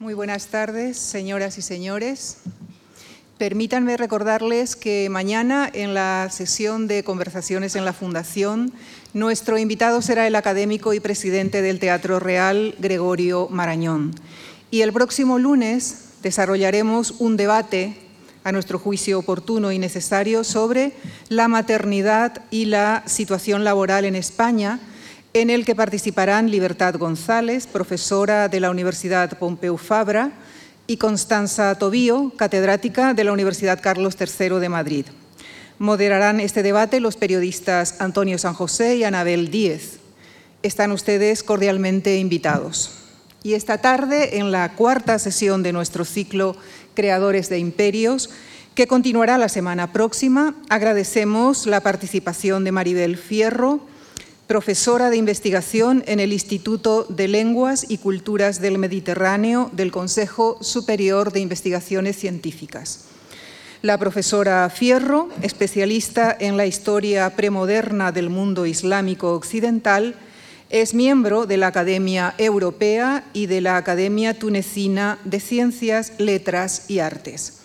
Muy buenas tardes, señoras y señores. Permítanme recordarles que mañana en la sesión de conversaciones en la Fundación, nuestro invitado será el académico y presidente del Teatro Real, Gregorio Marañón. Y el próximo lunes desarrollaremos un debate, a nuestro juicio oportuno y necesario, sobre la maternidad y la situación laboral en España, en el que participarán Libertad González, profesora de la Universidad Pompeu Fabra, y Constanza Tobío, catedrática de la Universidad Carlos III de Madrid. Moderarán este debate los periodistas Antonio San José y Anabel Díez. Están ustedes cordialmente invitados. Y esta tarde, en la cuarta sesión de nuestro ciclo Creadores de Imperios, que continuará la semana próxima, agradecemos la participación de Maribel Fierro, profesora de investigación en el Instituto de Lenguas y Culturas del Mediterráneo del Consejo Superior de Investigaciones Científicas. La profesora Fierro, especialista en la historia premoderna del mundo islámico occidental, es miembro de la Academia Europea y de la Academia Tunecina de Ciencias, Letras y Artes.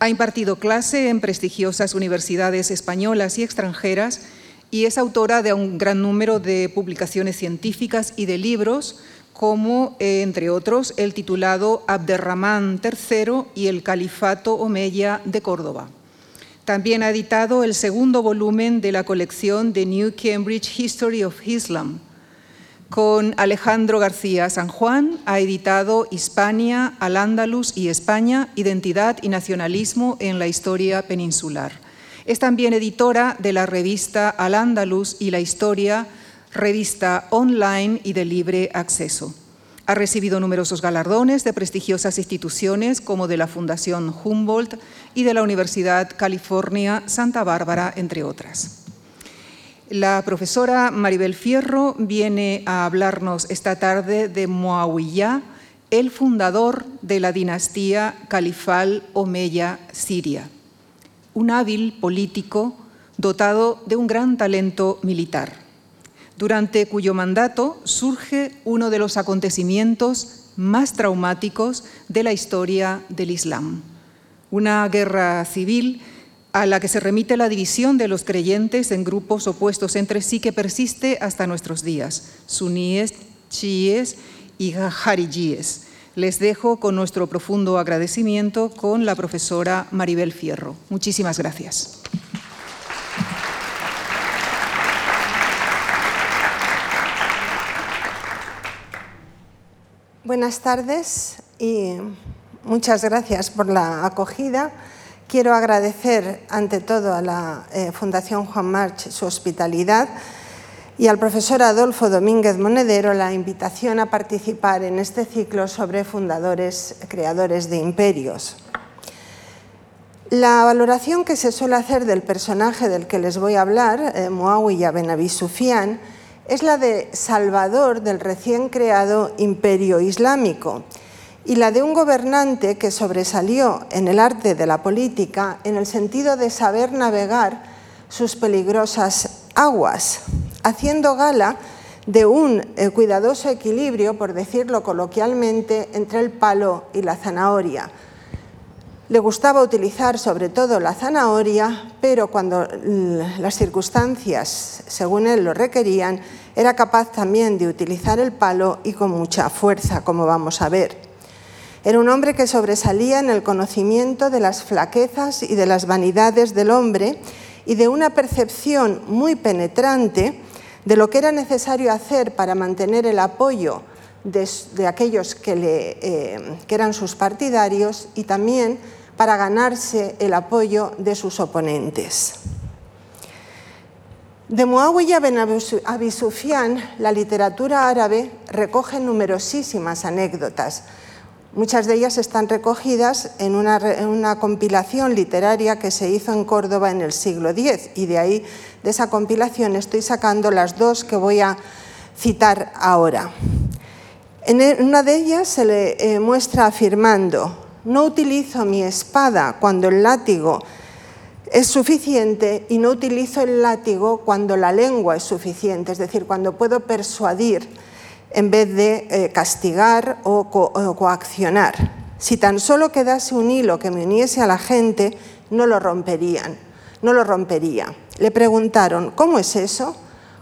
Ha impartido clase en prestigiosas universidades españolas y extranjeras y es autora de un gran número de publicaciones científicas y de libros, como, eh, entre otros, el titulado Abderramán III y el Califato Omeya de Córdoba. También ha editado el segundo volumen de la colección The New Cambridge History of Islam. Con Alejandro García San Juan ha editado Hispania, Al-Ándalus y España, Identidad y Nacionalismo en la Historia Peninsular. Es también editora de la revista Al Andalus y la Historia, revista online y de libre acceso. Ha recibido numerosos galardones de prestigiosas instituciones como de la Fundación Humboldt y de la Universidad California Santa Bárbara, entre otras. La profesora Maribel Fierro viene a hablarnos esta tarde de Muawiyah, el fundador de la dinastía califal Omeya siria un hábil político dotado de un gran talento militar, durante cuyo mandato surge uno de los acontecimientos más traumáticos de la historia del Islam, una guerra civil a la que se remite la división de los creyentes en grupos opuestos entre sí que persiste hasta nuestros días, suníes, chiíes y harijíes les dejo con nuestro profundo agradecimiento con la profesora Maribel Fierro. Muchísimas gracias. Buenas tardes y muchas gracias por la acogida. Quiero agradecer ante todo a la eh, Fundación Juan March su hospitalidad y al profesor Adolfo Domínguez Monedero la invitación a participar en este ciclo sobre fundadores, creadores de imperios. La valoración que se suele hacer del personaje del que les voy a hablar, eh, Abi Sufyan, es la de salvador del recién creado imperio islámico y la de un gobernante que sobresalió en el arte de la política en el sentido de saber navegar sus peligrosas aguas haciendo gala de un eh, cuidadoso equilibrio, por decirlo coloquialmente, entre el palo y la zanahoria. Le gustaba utilizar sobre todo la zanahoria, pero cuando las circunstancias, según él, lo requerían, era capaz también de utilizar el palo y con mucha fuerza, como vamos a ver. Era un hombre que sobresalía en el conocimiento de las flaquezas y de las vanidades del hombre y de una percepción muy penetrante de lo que era necesario hacer para mantener el apoyo de, aquellos que, eh, que eran sus partidarios y también para ganarse el apoyo de sus oponentes. De Muawiyah ben Abi la literatura árabe recoge numerosísimas anécdotas. Muchas de ellas están recogidas en una, compilación literaria que se hizo en Córdoba en el siglo X y de ahí de esa compilación estoy sacando las dos que voy a citar ahora. En e, una de ellas se le eh, muestra afirmando, no utilizo mi espada cuando el látigo es suficiente y no utilizo el látigo cuando la lengua es suficiente, es decir, cuando puedo persuadir en vez de eh, castigar o, coaccionar. Si tan solo quedase un hilo que me uniese a la gente, no lo romperían, no lo rompería. Le preguntaron, ¿cómo es eso?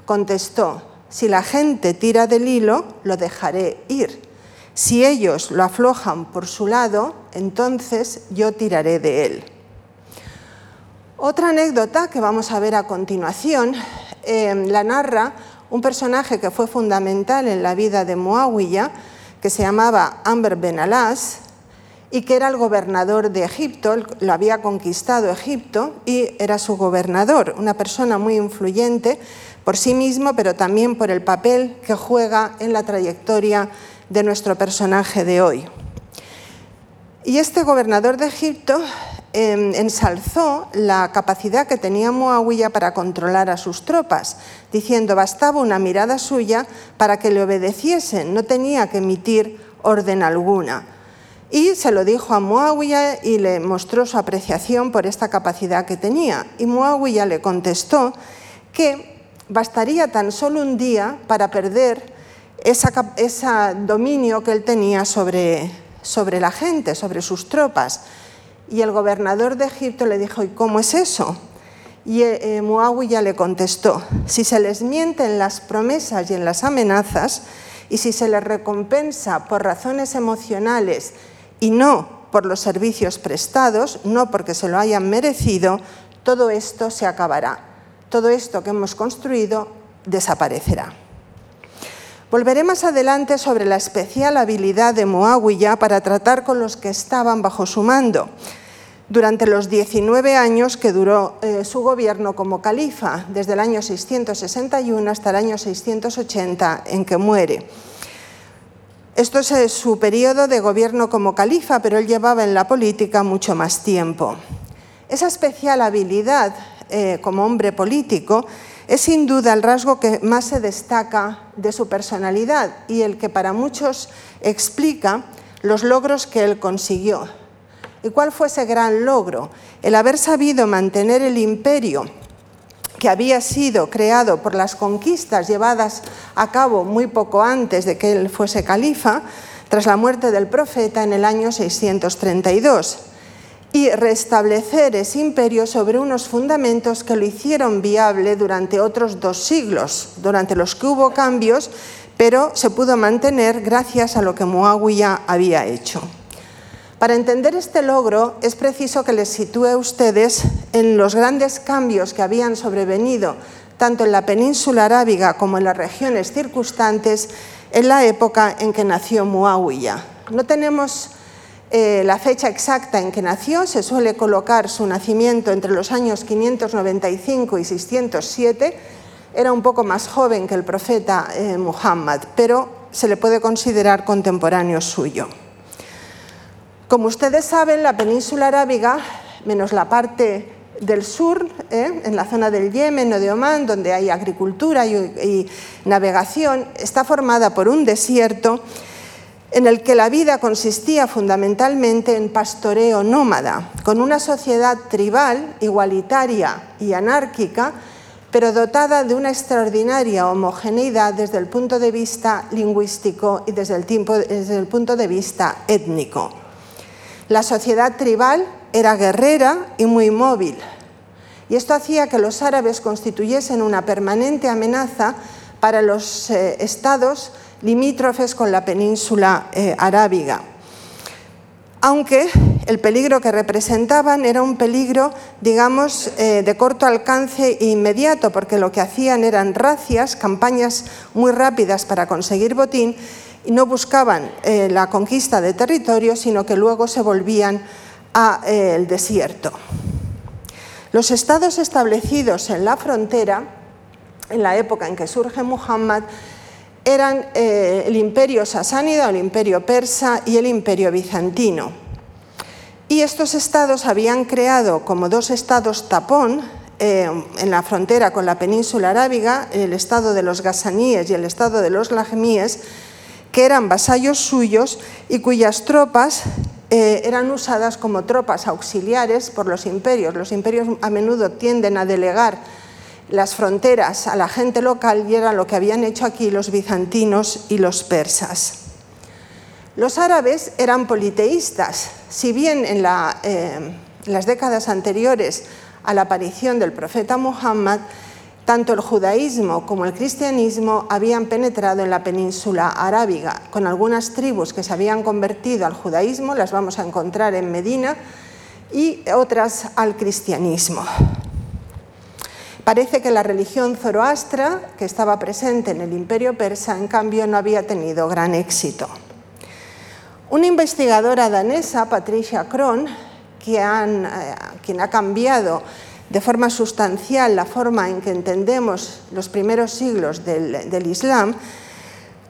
Contestó, si la gente tira del hilo, lo dejaré ir. Si ellos lo aflojan por su lado, entonces yo tiraré de él. Otra anécdota que vamos a ver a continuación eh, la narra un personaje que fue fundamental en la vida de Muawiyah, que se llamaba Amr Ben Alas, y que era el gobernador de Egipto, lo había conquistado Egipto y era su gobernador, una persona muy influyente por sí mismo, pero también por el papel que juega en la trayectoria de nuestro personaje de hoy. Y este gobernador de Egipto em, ensalzó la capacidad que tenía Muawiyah para controlar a sus tropas, diciendo bastaba una mirada suya para que le obedeciesen, no tenía que emitir orden alguna. Y se lo dijo a Muawiyah y le mostró su apreciación por esta capacidad que tenía. Y Muawiyah le contestó que bastaría tan solo un día para perder ese dominio que él tenía sobre, sobre la gente, sobre sus tropas. Y el gobernador de Egipto le dijo, ¿y cómo es eso? Y eh, eh le contestó, si se les miente en las promesas y en las amenazas, y si se les recompensa por razones emocionales y no por los servicios prestados, no porque se lo hayan merecido, todo esto se acabará. Todo esto que hemos construido desaparecerá. Volveré más adelante sobre la especial habilidad de Muawiyah para tratar con los que estaban bajo su mando durante los 19 años que duró eh, su gobierno como califa, desde el año 661 hasta el año 680 en que muere. Esto es eh, su periodo de gobierno como califa, pero él llevaba en la política mucho más tiempo. Esa especial habilidad eh, como hombre político es sin duda el rasgo que más se destaca de su personalidad y el que para muchos explica los logros que él consiguió. ¿Y cuál fue ese gran logro? El haber sabido mantener el imperio que había sido creado por las conquistas llevadas a cabo muy poco antes de que él fuese califa, tras la muerte del profeta en el año 632 y restablecer ese imperio sobre unos fundamentos que lo hicieron viable durante otros dos siglos, durante los que hubo cambios, pero se pudo mantener gracias a lo que Muawiyah había hecho. Para entender este logro es preciso que les sitúe a ustedes en los grandes cambios que habían sobrevenido tanto en la península arábiga como en las regiones circunstantes en la época en que nació Muawiyah. No tenemos eh, la fecha exacta en que nació, se suele colocar su nacimiento entre los años 595 y 607, era un poco más joven que el profeta eh, Muhammad, pero se le puede considerar contemporáneo suyo. Como ustedes saben, la península arábiga, menos la parte del sur, eh, en la zona del Yemen o de Omán, donde hay agricultura y navegación, está formada por un desierto en el que la vida consistía fundamentalmente en pastoreo nómada, con una sociedad tribal, igualitaria y anárquica, pero dotada de una extraordinaria homogeneidad desde el punto de vista lingüístico y desde el, punto de vista étnico. La sociedad tribal era guerrera y muy móvil, y esto hacía que los árabes constituyesen una permanente amenaza para los eh, estados limítrofes con la península eh, arábiga. Aunque el peligro que representaban era un peligro, digamos, eh, de corto alcance e inmediato, porque lo que hacían eran racias, campañas muy rápidas para conseguir botín, y no buscaban eh, la conquista de territorio, sino que luego se volvían al desierto. Los estados establecidos en la frontera, en la época en que surge Muhammad, eran eh, el imperio sasánida, el imperio persa y el imperio bizantino. Y estos estados habían creado como dos estados tapón eh, en la frontera con la península arábiga, el estado de los gasaníes y el estado de los lajmíes, que eran vasallos suyos y cuyas tropas eh, eran usadas como tropas auxiliares por los imperios. Los imperios a menudo tienden a delegar las fronteras a la gente local y era lo que habían hecho aquí los bizantinos y los persas. Los árabes eran politeístas, si bien en, eh, las décadas anteriores a la aparición del profeta Muhammad, tanto el judaísmo como el cristianismo habían penetrado en la península arábiga, con algunas tribus que se habían convertido al judaísmo, las vamos a encontrar en Medina, y otras al cristianismo. Parece que la religión zoroastra, que estaba presente en el imperio persa, en cambio no había tenido gran éxito. Una investigadora danesa, Patricia Kron, eh, quien ha cambiado de forma sustancial la forma en que entendemos los primeros siglos del, Islam,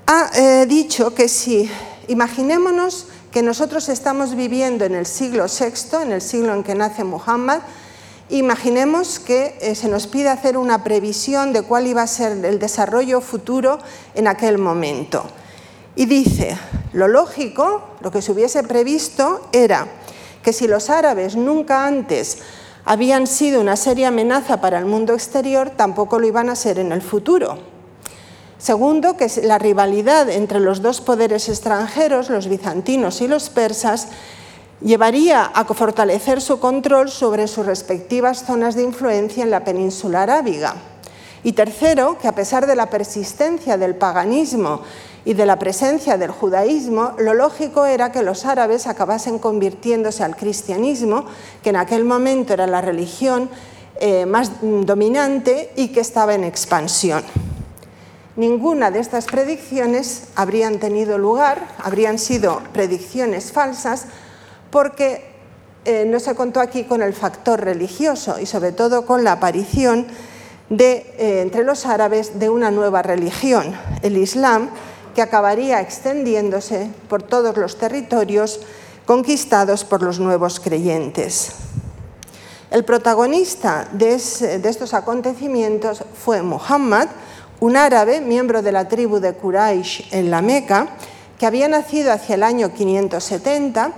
ha eh, dicho que si imaginémonos que nosotros estamos viviendo en el siglo VI, en el siglo en que nace Muhammad, Imaginemos que eh, se nos pide hacer una previsión de cuál iba a ser el desarrollo futuro en aquel momento. Y dice, lo lógico, lo que se hubiese previsto era que si los árabes nunca antes habían sido una seria amenaza para el mundo exterior, tampoco lo iban a ser en el futuro. Segundo, que la rivalidad entre los dos poderes extranjeros, los bizantinos y los persas, llevaría a fortalecer su control sobre sus respectivas zonas de influencia en la península arábiga. Y tercero, que a pesar de la persistencia del paganismo y de la presencia del judaísmo, lo lógico era que los árabes acabasen convirtiéndose al cristianismo, que en aquel momento era la religión eh, más dominante y que estaba en expansión. Ninguna de estas predicciones habrían tenido lugar, habrían sido predicciones falsas, porque eh, no se contó aquí con el factor religioso y sobre todo con la aparición de, eh, entre los árabes de una nueva religión, el Islam, que acabaría extendiéndose por todos los territorios conquistados por los nuevos creyentes. El protagonista de, de estos acontecimientos fue Muhammad, un árabe, miembro de la tribu de Quraysh en la Meca, que había nacido hacia el año 570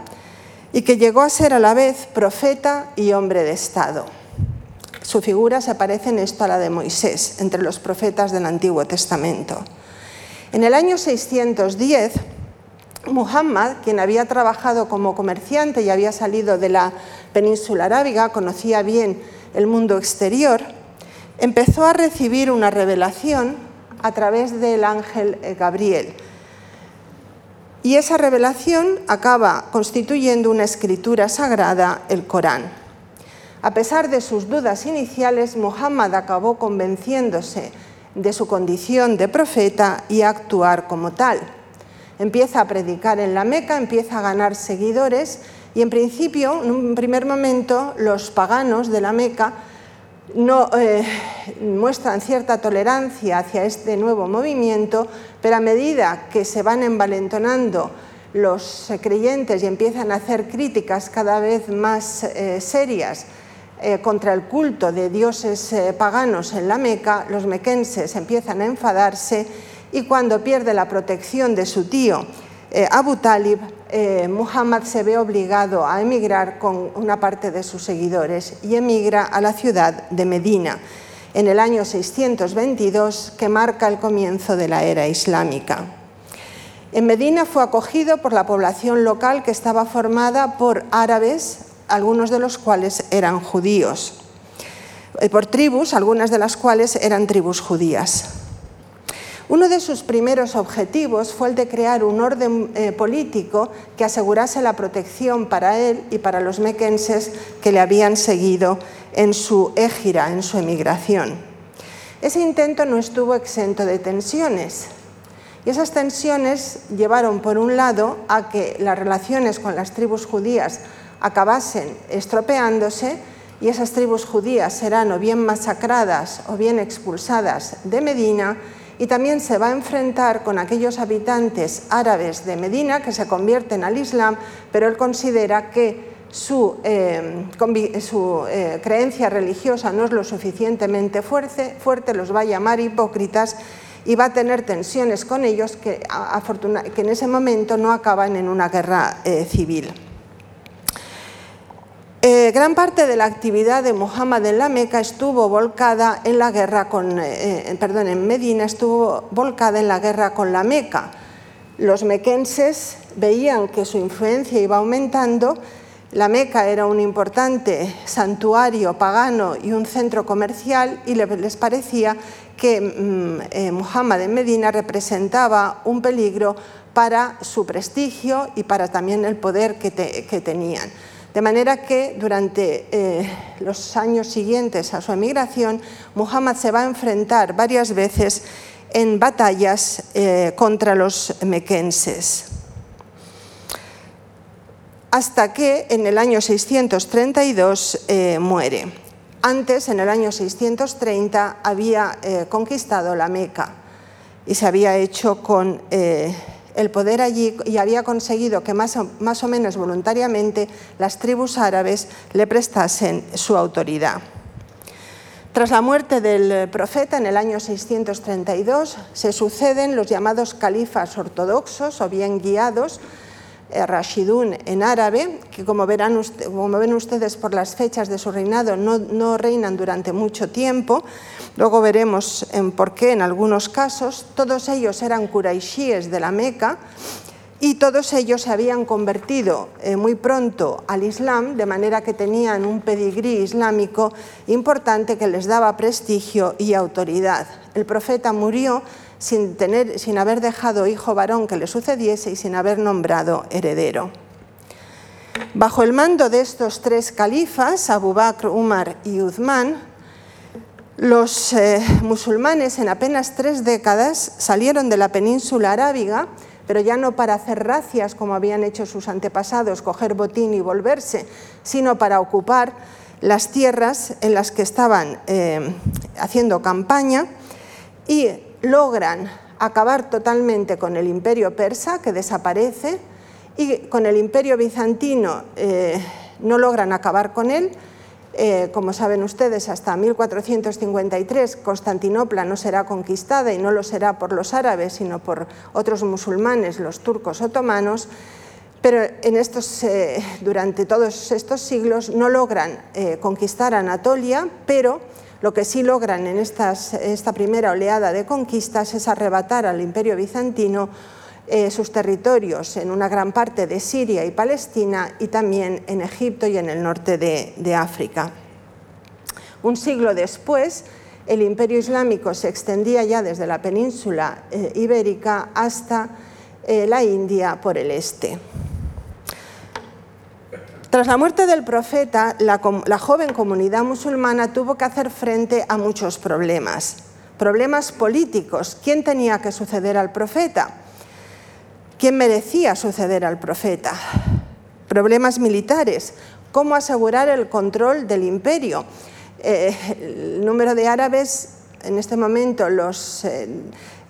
y que llegó a ser a la vez profeta y hombre de Estado. Su figura se parece en esto a la de Moisés, entre los profetas del Antiguo Testamento. En el año 610, Muhammad, quien había trabajado como comerciante y había salido de la península arábiga, conocía bien el mundo exterior, empezó a recibir una revelación a través del ángel Gabriel, y esa revelación acaba constituyendo una escritura sagrada, el Corán. A pesar de sus dudas iniciales, Muhammad acabó convenciéndose de su condición de profeta y a actuar como tal. Empieza a predicar en la Meca, empieza a ganar seguidores y en principio, en un primer momento, los paganos de la Meca no eh, muestran cierta tolerancia hacia este nuevo movimiento, pero a medida que se van envalentonando los creyentes y empiezan a hacer críticas cada vez más eh, serias eh, contra el culto de dioses paganos en la Meca, los mequenses empiezan a enfadarse y cuando pierde la protección de su tío Abu Talib, eh, Muhammad se ve obligado a emigrar con una parte de sus seguidores y emigra a la ciudad de Medina en el año 622, que marca el comienzo de la era islámica. En Medina fue acogido por la población local que estaba formada por árabes, algunos de los cuales eran judíos, eh, por tribus, algunas de las cuales eran tribus judías. Uno de sus primeros objetivos fue el de crear un orden eh, político que asegurase la protección para él y para los mequenses que le habían seguido en su égira, en su emigración. Ese intento no estuvo exento de tensiones. Y esas tensiones llevaron, por un lado, a que las relaciones con las tribus judías acabasen estropeándose y esas tribus judías serán o bien masacradas o bien expulsadas de Medina y también se va a enfrentar con aquellos habitantes árabes de Medina que se convierten al Islam, pero él considera que su, eh, eh, creencia religiosa no es lo suficientemente fuerte, fuerte, los va a llamar hipócritas y va a tener tensiones con ellos que, en ese momento no acaban en una guerra eh, civil. Eh, gran parte de la actividad de Muhammad en la Meca estuvo volcada en la guerra con, eh, perdón, en Medina estuvo volcada en la guerra con la Meca. Los mequenses veían que su influencia iba aumentando. La Meca era un importante santuario pagano y un centro comercial y les parecía que mm, eh, Muhammad en Medina representaba un peligro para su prestigio y para también el poder que tenían. De manera que durante eh, los años siguientes a su emigración, Muhammad se va a enfrentar varias veces en batallas eh, contra los mequenses. Hasta que en el año 632 eh, muere. Antes, en el año 630, había conquistado la Meca y se había hecho con el poder allí y había conseguido que más o, más o menos voluntariamente las tribus árabes le prestasen su autoridad. Tras la muerte del profeta en el año 632 se suceden los llamados califas ortodoxos o bien guiados eh, Rashidun en árabe, que como, verán, como, ven ustedes por las fechas de su reinado no, no reinan durante mucho tiempo. Luego veremos en por qué en algunos casos. Todos ellos eran quraishíes de la Meca y todos ellos se habían convertido eh, muy pronto al Islam, de manera que tenían un pedigrí islámico importante que les daba prestigio y autoridad. El profeta murió sin, tener, sin haber dejado hijo varón que le sucediese y sin haber nombrado heredero. Bajo el mando de estos tres califas, Abu Bakr, Umar y Uthman, los eh, musulmanes en apenas tres décadas salieron de la península arábiga, pero ya no para hacer racias como habían hecho sus antepasados, coger botín y volverse, sino para ocupar las tierras en las que estaban eh, haciendo campaña y logran acabar totalmente con el imperio persa, que desaparece, y con el imperio bizantino eh, no logran acabar con él. Eh, como saben ustedes, hasta 1453 Constantinopla no será conquistada y no lo será por los árabes, sino por otros musulmanes, los turcos otomanos, pero en estos, eh, durante todos estos siglos no logran conquistar Anatolia, pero lo que sí logran en esta primera oleada de conquistas es arrebatar al imperio bizantino eh, sus territorios en una gran parte de Siria y Palestina y también en Egipto y en el norte de, África. Un siglo después, el imperio islámico se extendía ya desde la península eh, ibérica hasta eh, la India por el este. Tras la muerte del profeta, la, joven comunidad musulmana tuvo que hacer frente a muchos problemas. Problemas políticos. ¿Quién tenía que suceder al profeta? ¿Quién merecía suceder al profeta? Problemas militares. ¿Cómo asegurar el control del imperio? Eh, el número de árabes en este momento los eh,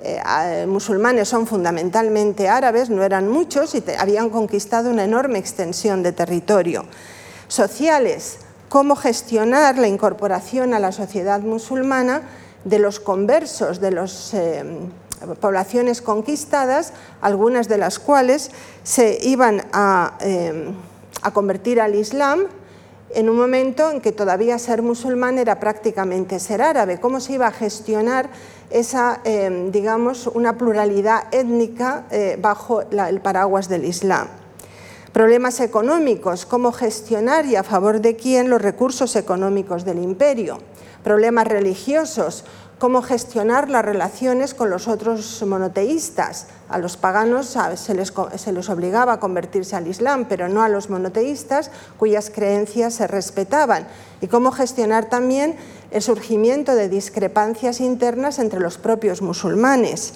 eh, musulmanes son fundamentalmente árabes, no eran muchos y habían conquistado una enorme extensión de territorio. Sociales, cómo gestionar la incorporación a la sociedad musulmana de los conversos, de las eh, poblaciones conquistadas, algunas de las cuales se iban a convertir al Islam en un momento en que todavía ser musulmán era prácticamente ser árabe. ¿Cómo se iba a gestionar esa, em, digamos, una pluralidad étnica eh, bajo el paraguas del Islam? Problemas económicos, cómo gestionar y a favor de quién los recursos económicos del imperio. Problemas religiosos, cómo gestionar las relaciones con los otros monoteístas. A los paganos se les, obligaba a convertirse al Islam, pero no a los monoteístas cuyas creencias se respetaban. Y cómo gestionar también el surgimiento de discrepancias internas entre los propios musulmanes.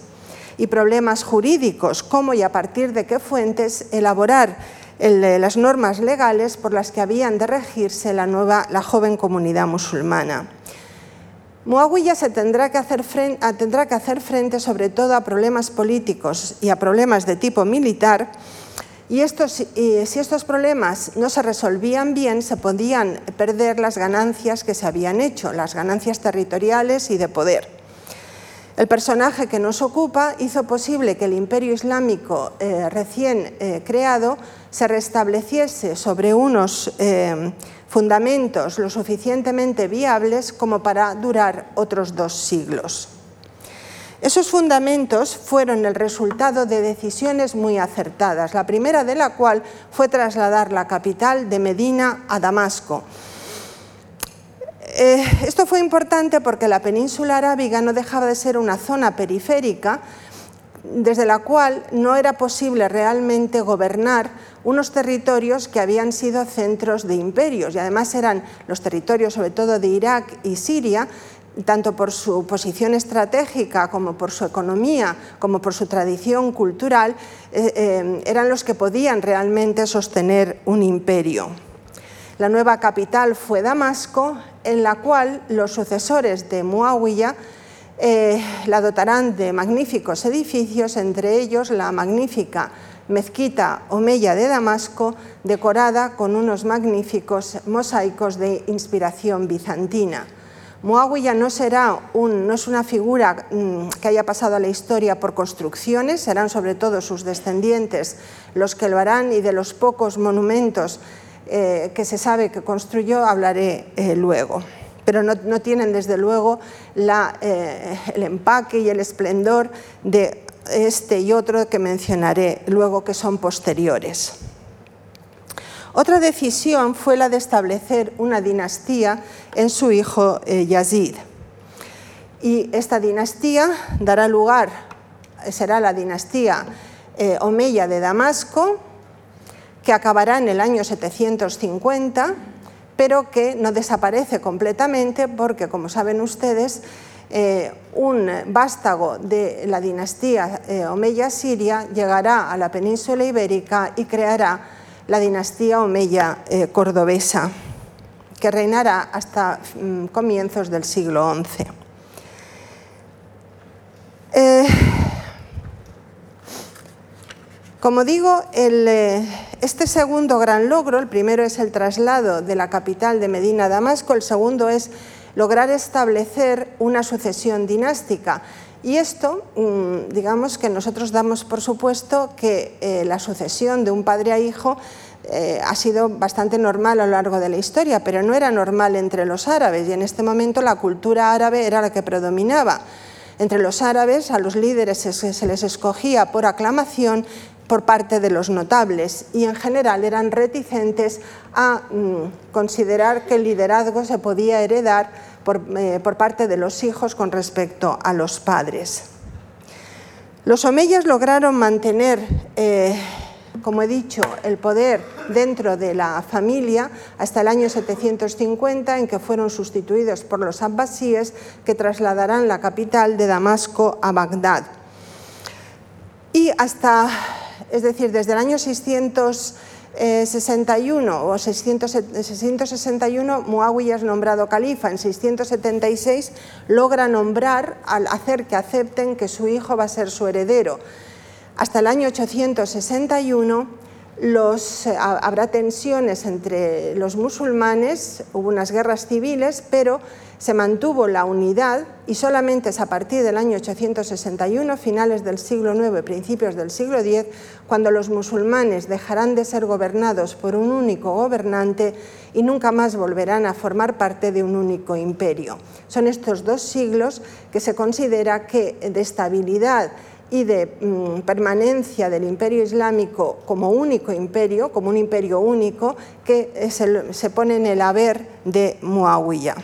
Y problemas jurídicos, cómo y a partir de qué fuentes elaborar las normas legales por las que habían de regirse la, nueva, la joven comunidad musulmana. Muawiyah se tendrá que, hacer frente, sobre todo a problemas políticos y a problemas de tipo militar, y si estos problemas no se resolvían bien, se podían perder las ganancias que se habían hecho, las ganancias territoriales y de poder. El personaje que nos ocupa hizo posible que el imperio islámico eh, recién eh, creado se restableciese sobre unos eh, fundamentos lo suficientemente viables como para durar otros dos siglos. Esos fundamentos fueron el resultado de decisiones muy acertadas, la primera de la cual fue trasladar la capital de Medina a Damasco, eh, esto fue importante porque la península arábiga no dejaba de ser una zona periférica desde la cual no era posible realmente gobernar unos territorios que habían sido centros de imperios y además eran los territorios sobre todo de Irak y Siria tanto por su posición estratégica como por su economía, como por su tradición cultural, eh, eh, eran los que podían realmente sostener un imperio. La nueva capital fue Damasco, en la cual los sucesores de Muawiyah eh, la dotarán de magníficos edificios, entre ellos la magnífica mezquita Omeya de Damasco, decorada con unos magníficos mosaicos de inspiración bizantina. Muawiyah no, será no es una figura mm, que haya pasado a la historia por construcciones, serán sobre todo sus descendientes los que lo harán y de los pocos monumentos eh, que se sabe que construyó hablaré eh, luego. Pero no, tienen, desde luego, eh, el empaque y el esplendor de este y otro que mencionaré luego, que son posteriores. Otra decisión fue la de establecer una dinastía en su hijo Yazid. Y esta dinastía dará lugar, será la dinastía Omeya de Damasco, que acabará en el año 750, pero que no desaparece completamente porque, como saben ustedes, eh, un vástago de la dinastía eh, Omeya siria llegará a la península ibérica y creará la dinastía Omeya eh, cordobesa, que reinará hasta mm, comienzos del siglo XI. Como digo, eh, este segundo gran logro, el primero es el traslado de la capital de Medina a Damasco, el segundo es lograr establecer una sucesión dinástica. Y esto, mm, digamos que nosotros damos por supuesto que eh, la sucesión de un padre a hijo eh, ha sido bastante normal a lo largo de la historia, pero no era normal entre los árabes y en este momento la cultura árabe era la que predominaba. Entre los árabes a los líderes se les escogía por aclamación por parte de los notables y en general eran reticentes a mm, considerar que el liderazgo se podía heredar eh, por, parte de los hijos con respecto a los padres. Los omeyas lograron mantener, eh, como he dicho, el poder dentro de la familia hasta el año 750, en que fueron sustituidos por los abbasíes, que trasladarán la capital de Damasco a Bagdad. Y hasta es decir, desde el año 661 o 661 Muawiyah es nombrado califa, en 676 logra nombrar al hacer que acepten que su hijo va a ser su heredero. Hasta el año 861 eh, habrá tensiones entre los musulmanes, hubo unas guerras civiles, pero se mantuvo la unidad y solamente es a partir del año 861, finales del siglo IX, principios del siglo X, cuando los musulmanes dejarán de ser gobernados por un único gobernante y nunca más volverán a formar parte de un único imperio. Son estos dos siglos que se considera que de estabilidad y de mm, permanencia del imperio islámico como único imperio, como un imperio único, que se, pone en el haber de Muawiyah.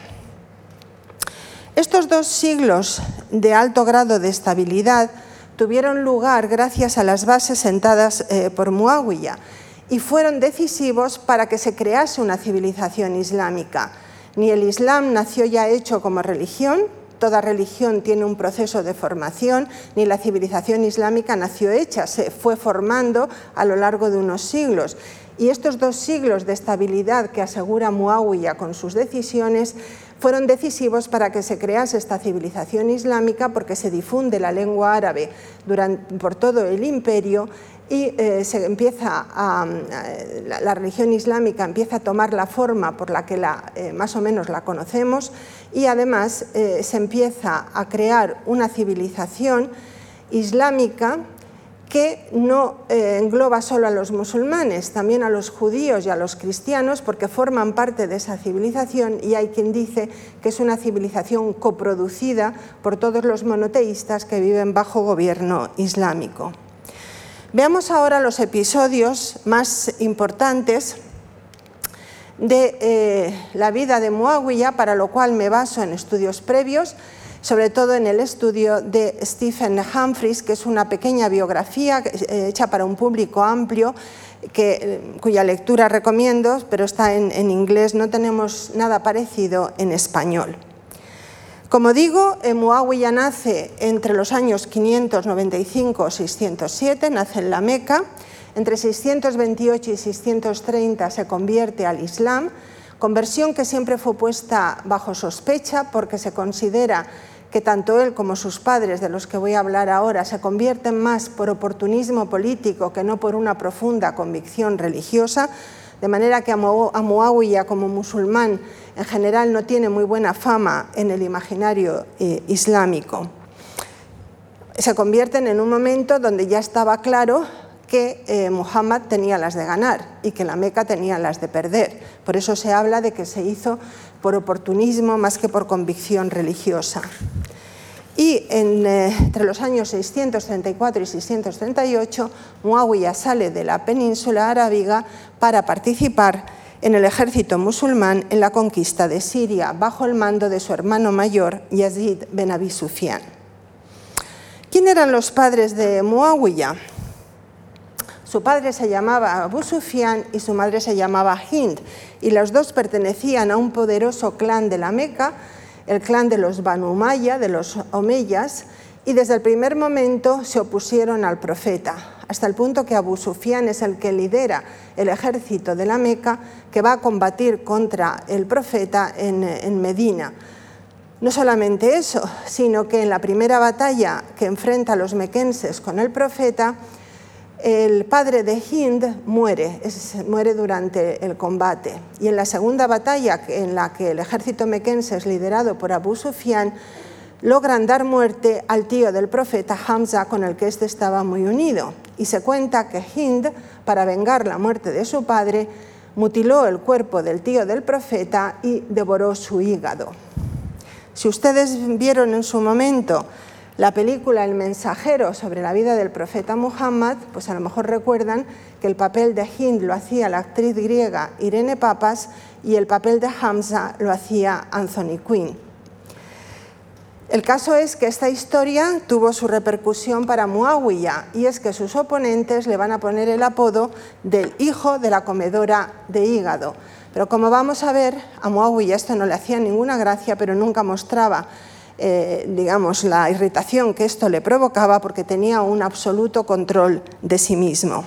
Estos dos siglos de alto grado de estabilidad tuvieron lugar gracias a las bases sentadas eh, por Muawiyah y fueron decisivos para que se crease una civilización islámica. Ni el Islam nació ya hecho como religión, toda religión tiene un proceso de formación, ni la civilización islámica nació hecha, se fue formando a lo largo de unos siglos. Y estos dos siglos de estabilidad que asegura Muawiyah con sus decisiones fueron decisivos para que se crease esta civilización islámica porque se difunde la lengua árabe por todo el imperio y eh, se empieza a, la, religión islámica empieza a tomar la forma por la que eh, más o menos la conocemos y además eh, se empieza a crear una civilización islámica que no engloba solo a los musulmanes, también a los judíos y a los cristianos, porque forman parte de esa civilización y hay quien dice que es una civilización coproducida por todos los monoteístas que viven bajo gobierno islámico. Veamos ahora los episodios más importantes de eh, la vida de Muawiyah, para lo cual me baso en estudios previos, sobre todo en el estudio de Stephen Humphries, que es una pequeña biografía eh, hecha para un público amplio, que, cuya lectura recomiendo, pero está en inglés, no tenemos nada parecido en español. Como digo, Muawiyah nace entre los años 595 y 607, nace en la Meca. Entre 628 y 630 se convierte al Islam, conversión que siempre fue puesta bajo sospecha porque se considera que tanto él como sus padres, de los que voy a hablar ahora, se convierten más por oportunismo político que no por una profunda convicción religiosa, de manera que a Muawiyah como musulmán en general no tiene muy buena fama en el imaginario eh, islámico. Se convierten en un momento donde ya estaba claro que eh, Muhammad tenía las de ganar y que la Meca tenía las de perder. Por eso se habla de que se hizo por oportunismo más que por convicción religiosa. Y eh, entre los años 634 y 638, Muawiyah sale de la península arábiga para participar en el ejército musulmán en la conquista de Siria bajo el mando de su hermano mayor Yazid ben Abi Sufyan. ¿Quién eran los padres de Muawiyah? Su padre se llamaba Abu Sufyan y su madre se llamaba Hind, y los dos pertenecían a un poderoso clan de la Meca el clan de los Banu Umayya, de los Omeyas, y desde el primer momento se opusieron al profeta, hasta el punto que Abu Sufyan es el que lidera el ejército de la Meca que va a combatir contra el profeta en, en Medina. No solamente eso, sino que en la primera batalla que enfrenta a los mequenses con el profeta, el padre de Hind muere, muere durante el combate. Y en la segunda batalla, en la que el ejército mequense es liderado por Abu Sufyan, logran dar muerte al tío del profeta Hamza, con el que éste estaba muy unido. Y se cuenta que Hind, para vengar la muerte de su padre, mutiló el cuerpo del tío del profeta y devoró su hígado. Si ustedes vieron en su momento la película El mensajero sobre la vida del profeta Muhammad, pues a lo mejor recuerdan que el papel de Hind lo hacía la actriz griega Irene Papas y el papel de Hamza lo hacía Anthony Quinn. El caso es que esta historia tuvo su repercusión para Muawiyah y es que sus oponentes le van a poner el apodo del hijo de la comedora de hígado. Pero como vamos a ver, a Muawiyah esto no le hacía ninguna gracia, pero nunca mostraba eh, digamos, la irritación que esto le provocaba porque tenía un absoluto control de sí mismo.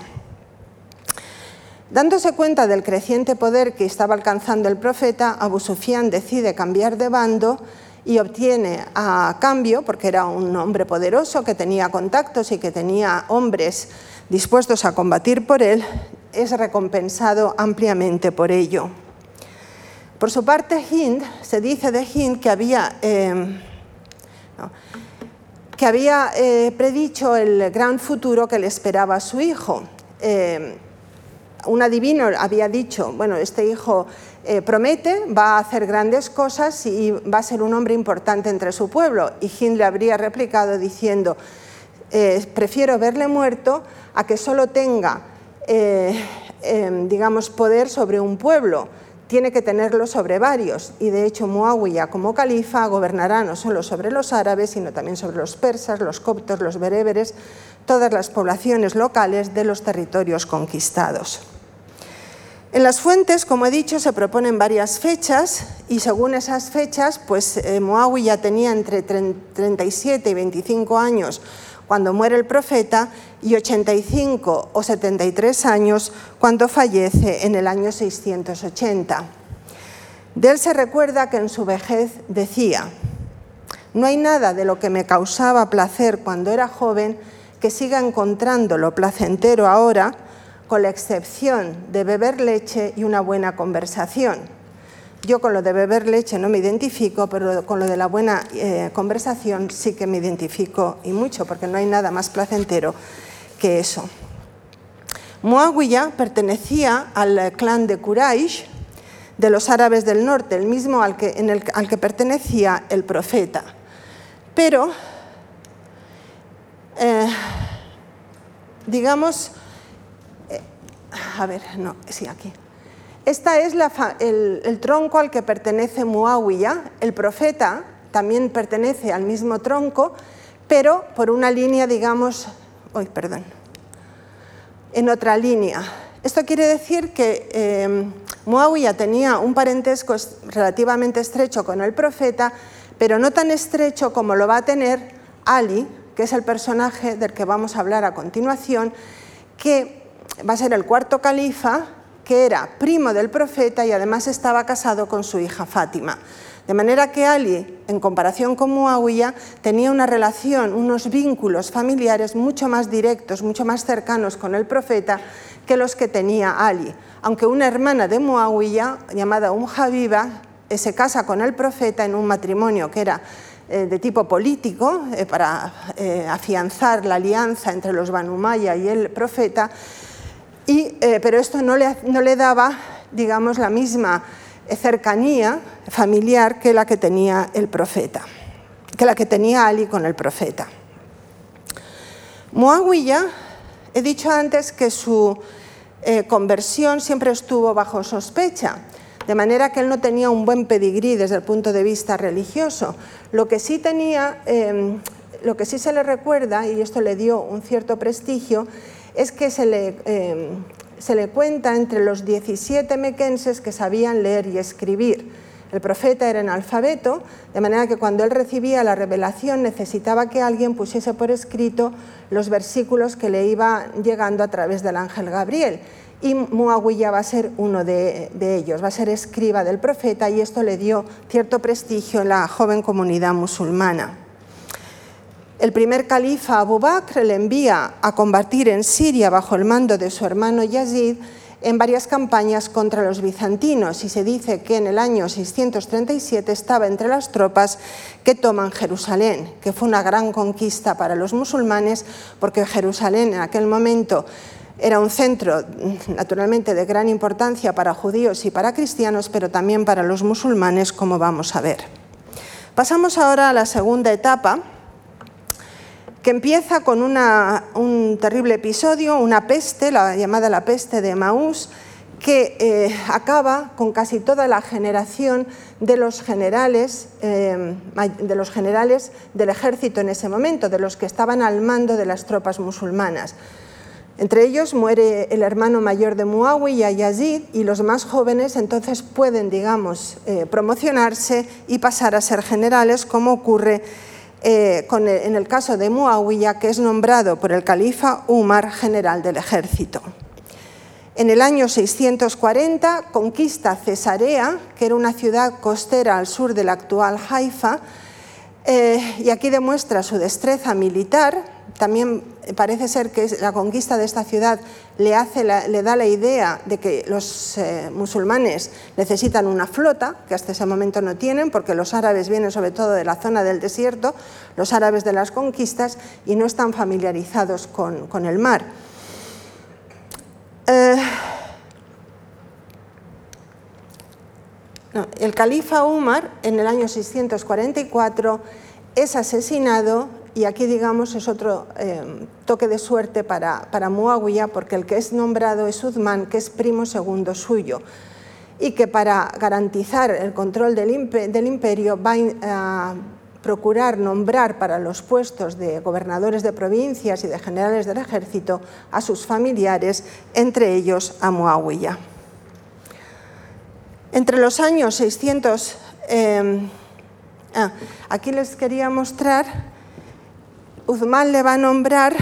Dándose cuenta del creciente poder que estaba alcanzando el profeta, Abu Sufyan decide cambiar de bando y obtiene a cambio, porque era un hombre poderoso que tenía contactos y que tenía hombres dispuestos a combatir por él, es recompensado ampliamente por ello. Por su parte, Hind, se dice de Hind que había eh, que había eh, predicho el gran futuro que le esperaba a su hijo. Eh, un adivino había dicho, bueno, este hijo eh, promete, va a hacer grandes cosas y va a ser un hombre importante entre su pueblo. Y Hind le habría replicado diciendo, prefiero verle muerto a que solo tenga, digamos, poder sobre un pueblo tiene que tenerlo sobre varios y de hecho Muawiyah como califa gobernará no solo sobre los árabes, sino también sobre los persas, los coptos, los bereberes, todas las poblaciones locales de los territorios conquistados. En las fuentes, como he dicho, se proponen varias fechas y según esas fechas, pues eh, tenía entre 37 y 25 años cuando muere el profeta y 85 o 73 años cuando fallece en el año 680. De él se recuerda que en su vejez decía, no hay nada de lo que me causaba placer cuando era joven que siga encontrando lo placentero ahora, con la excepción de beber leche y una buena conversación. Yo con lo de beber leche no me identifico, pero con lo de la buena eh, conversación sí que me identifico y mucho, porque no hay nada más placentero que eso. Muawiyah pertenecía al clan de Quraysh, de los árabes del norte, el mismo al que, al que pertenecía el profeta. Pero, eh, digamos, eh, a ver, no, sí, aquí. Esta es el, tronco al que pertenece Muawiyah. El profeta también pertenece al mismo tronco, pero por una línea, digamos, hoy, perdón, en otra línea. Esto quiere decir que eh, Muawiyah tenía un parentesco relativamente estrecho con el profeta, pero no tan estrecho como lo va a tener Ali, que es el personaje del que vamos a hablar a continuación, que va a ser el cuarto califa, que era primo del profeta y además estaba casado con su hija Fátima. De manera que Ali, en comparación con Muawiyah, tenía una relación, unos vínculos familiares mucho más directos, mucho más cercanos con el profeta que los que tenía Ali. Aunque una hermana de Muawiyah, llamada Um Habiba, eh, se casa con el profeta en un matrimonio que era eh, de tipo político, eh, para afianzar la alianza entre los Banu Umayya y el profeta, y, pero esto no le, no le daba, digamos, la misma cercanía familiar que la que tenía el profeta, que la que tenía Ali con el profeta. Muawiyah, he dicho antes que su eh, conversión siempre estuvo bajo sospecha, de manera que él no tenía un buen pedigrí desde el punto de vista religioso. Lo que sí tenía, eh, lo que sí se le recuerda, y esto le dio un cierto prestigio, es que se le, eh, se le cuenta entre los 17 mequenses que sabían leer y escribir. El profeta era analfabeto, de manera que cuando él recibía la revelación necesitaba que alguien pusiese por escrito los versículos que le iba llegando a través del ángel Gabriel. Y Muawiyah va a ser uno de, de ellos, va a ser escriba del profeta y esto le dio cierto prestigio en la joven comunidad musulmana el primer califa Abu Bakr le envía a combatir en Siria bajo el mando de su hermano Yazid en varias campañas contra los bizantinos y se dice que en el año 637 estaba entre las tropas que toman Jerusalén, que fue una gran conquista para los musulmanes porque Jerusalén en aquel momento era un centro naturalmente de gran importancia para judíos y para cristianos, pero también para los musulmanes, como vamos a ver. Pasamos ahora a la segunda etapa, que empieza con un terrible episodio, una peste, la llamada la peste de Maús, que eh, acaba con casi toda la generación de los, generales, eh, de los generales del ejército en ese momento, de los que estaban al mando de las tropas musulmanas. Entre ellos muere el hermano mayor de Muawiyah, Yazid, y los más jóvenes entonces pueden, digamos, eh, promocionarse y pasar a ser generales, como ocurre eh, en el caso de Muawiyah, que es nombrado por el califa Umar general del ejército. En el año 640 conquista Cesarea, que era una ciudad costera al sur del actual Haifa, eh, y aquí demuestra su destreza militar. También parece ser que la conquista de esta ciudad le, da la idea de que los eh, musulmanes necesitan una flota, que hasta ese momento no tienen, porque los árabes vienen sobre todo de la zona del desierto, los árabes de las conquistas, y no están familiarizados con, el mar. Eh, el califa Umar, en el año 644, es asesinado y aquí, digamos, es otro eh, toque de suerte para, para porque el que es nombrado es Uthman, que es primo segundo suyo, y que para garantizar el control del, imperio va a procurar nombrar para los puestos de gobernadores de provincias y de generales del ejército a sus familiares, entre ellos a Muawiyah. Entre los años 600... Eh, ah, aquí les quería mostrar, Uthman le va a nombrar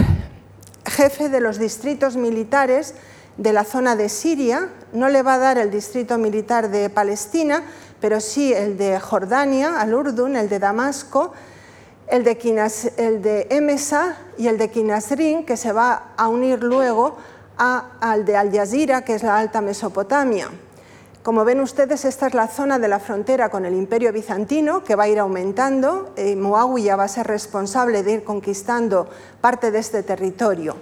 jefe de los distritos militares de la zona de Siria, no le va a dar el distrito militar de Palestina, pero sí el de Jordania, al Urdun, el de Damasco, el de, el de Emesa y el de Kinasrin, que se va a unir luego al de Al Jazeera, que es la Alta Mesopotamia. Como ven ustedes, esta es la zona de la frontera con el Imperio Bizantino, que va a ir aumentando. y Muawiyah va a ser responsable de ir conquistando parte de este territorio.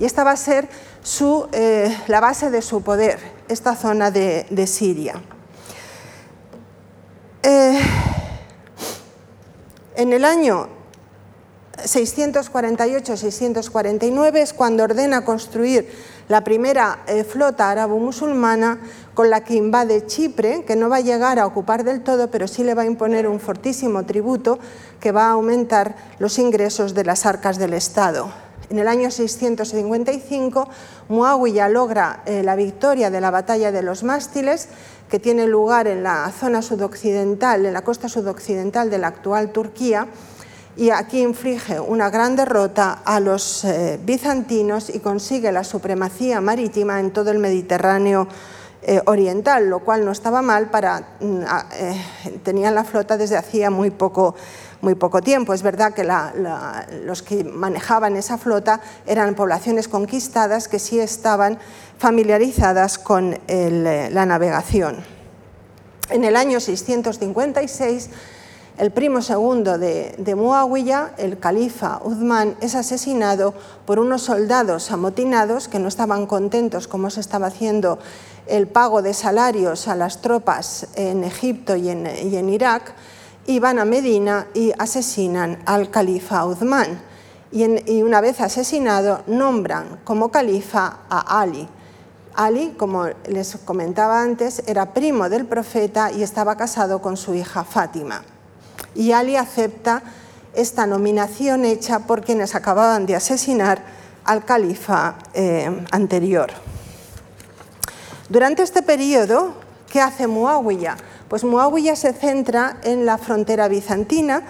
Y esta va a ser su, eh, la base de su poder, esta zona de, de Siria. Eh, en el año 648-649 es cuando ordena construir la primera eh, flota árabo-musulmana con la que invade Chipre, que no va a llegar a ocupar del todo, pero sí le va a imponer un fortísimo tributo que va a aumentar los ingresos de las arcas del Estado. En el año 655, Muawiyah logra eh, la victoria de la batalla de los mástiles, que tiene lugar en la zona sudoccidental, en la costa sudoccidental de la actual Turquía, y aquí inflige una gran derrota a los eh, bizantinos y consigue la supremacía marítima en todo el Mediterráneo eh, oriental, lo cual no estaba mal para mm, eh, tenían la flota desde hacía muy poco muy poco tiempo. Es verdad que los que manejaban esa flota eran poblaciones conquistadas que sí estaban familiarizadas con la navegación. En el año 656 el primo segundo de, de Muawiyah, el califa Uthman, es asesinado por unos soldados amotinados que no estaban contentos como se estaba haciendo el pago de salarios a las tropas en Egipto y en, Irak, y van a Medina y asesinan al califa Uthman. Y, y una vez asesinado, nombran como califa a Ali. Ali, como les comentaba antes, era primo del profeta y estaba casado con su hija Fátima y Ali acepta esta nominación hecha por quienes acababan de asesinar al califa eh, anterior. Durante este periodo, ¿qué hace Muawiyah? Pues Muawiyah se centra en la frontera bizantina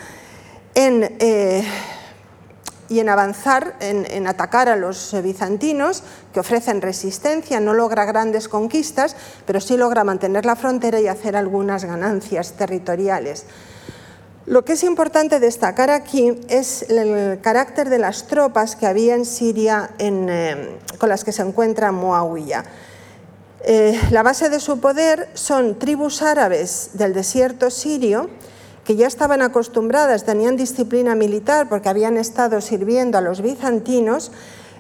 eh, y en avanzar, en, atacar a los bizantinos que ofrecen resistencia, no logra grandes conquistas, pero sí logra mantener la frontera y hacer algunas ganancias territoriales. Lo que es importante destacar aquí es el carácter de las tropas que había en Siria eh, con las que se encuentra Muawiyah. Eh, la base de su poder son tribus árabes del desierto sirio que ya estaban acostumbradas, tenían disciplina militar porque habían estado sirviendo a los bizantinos,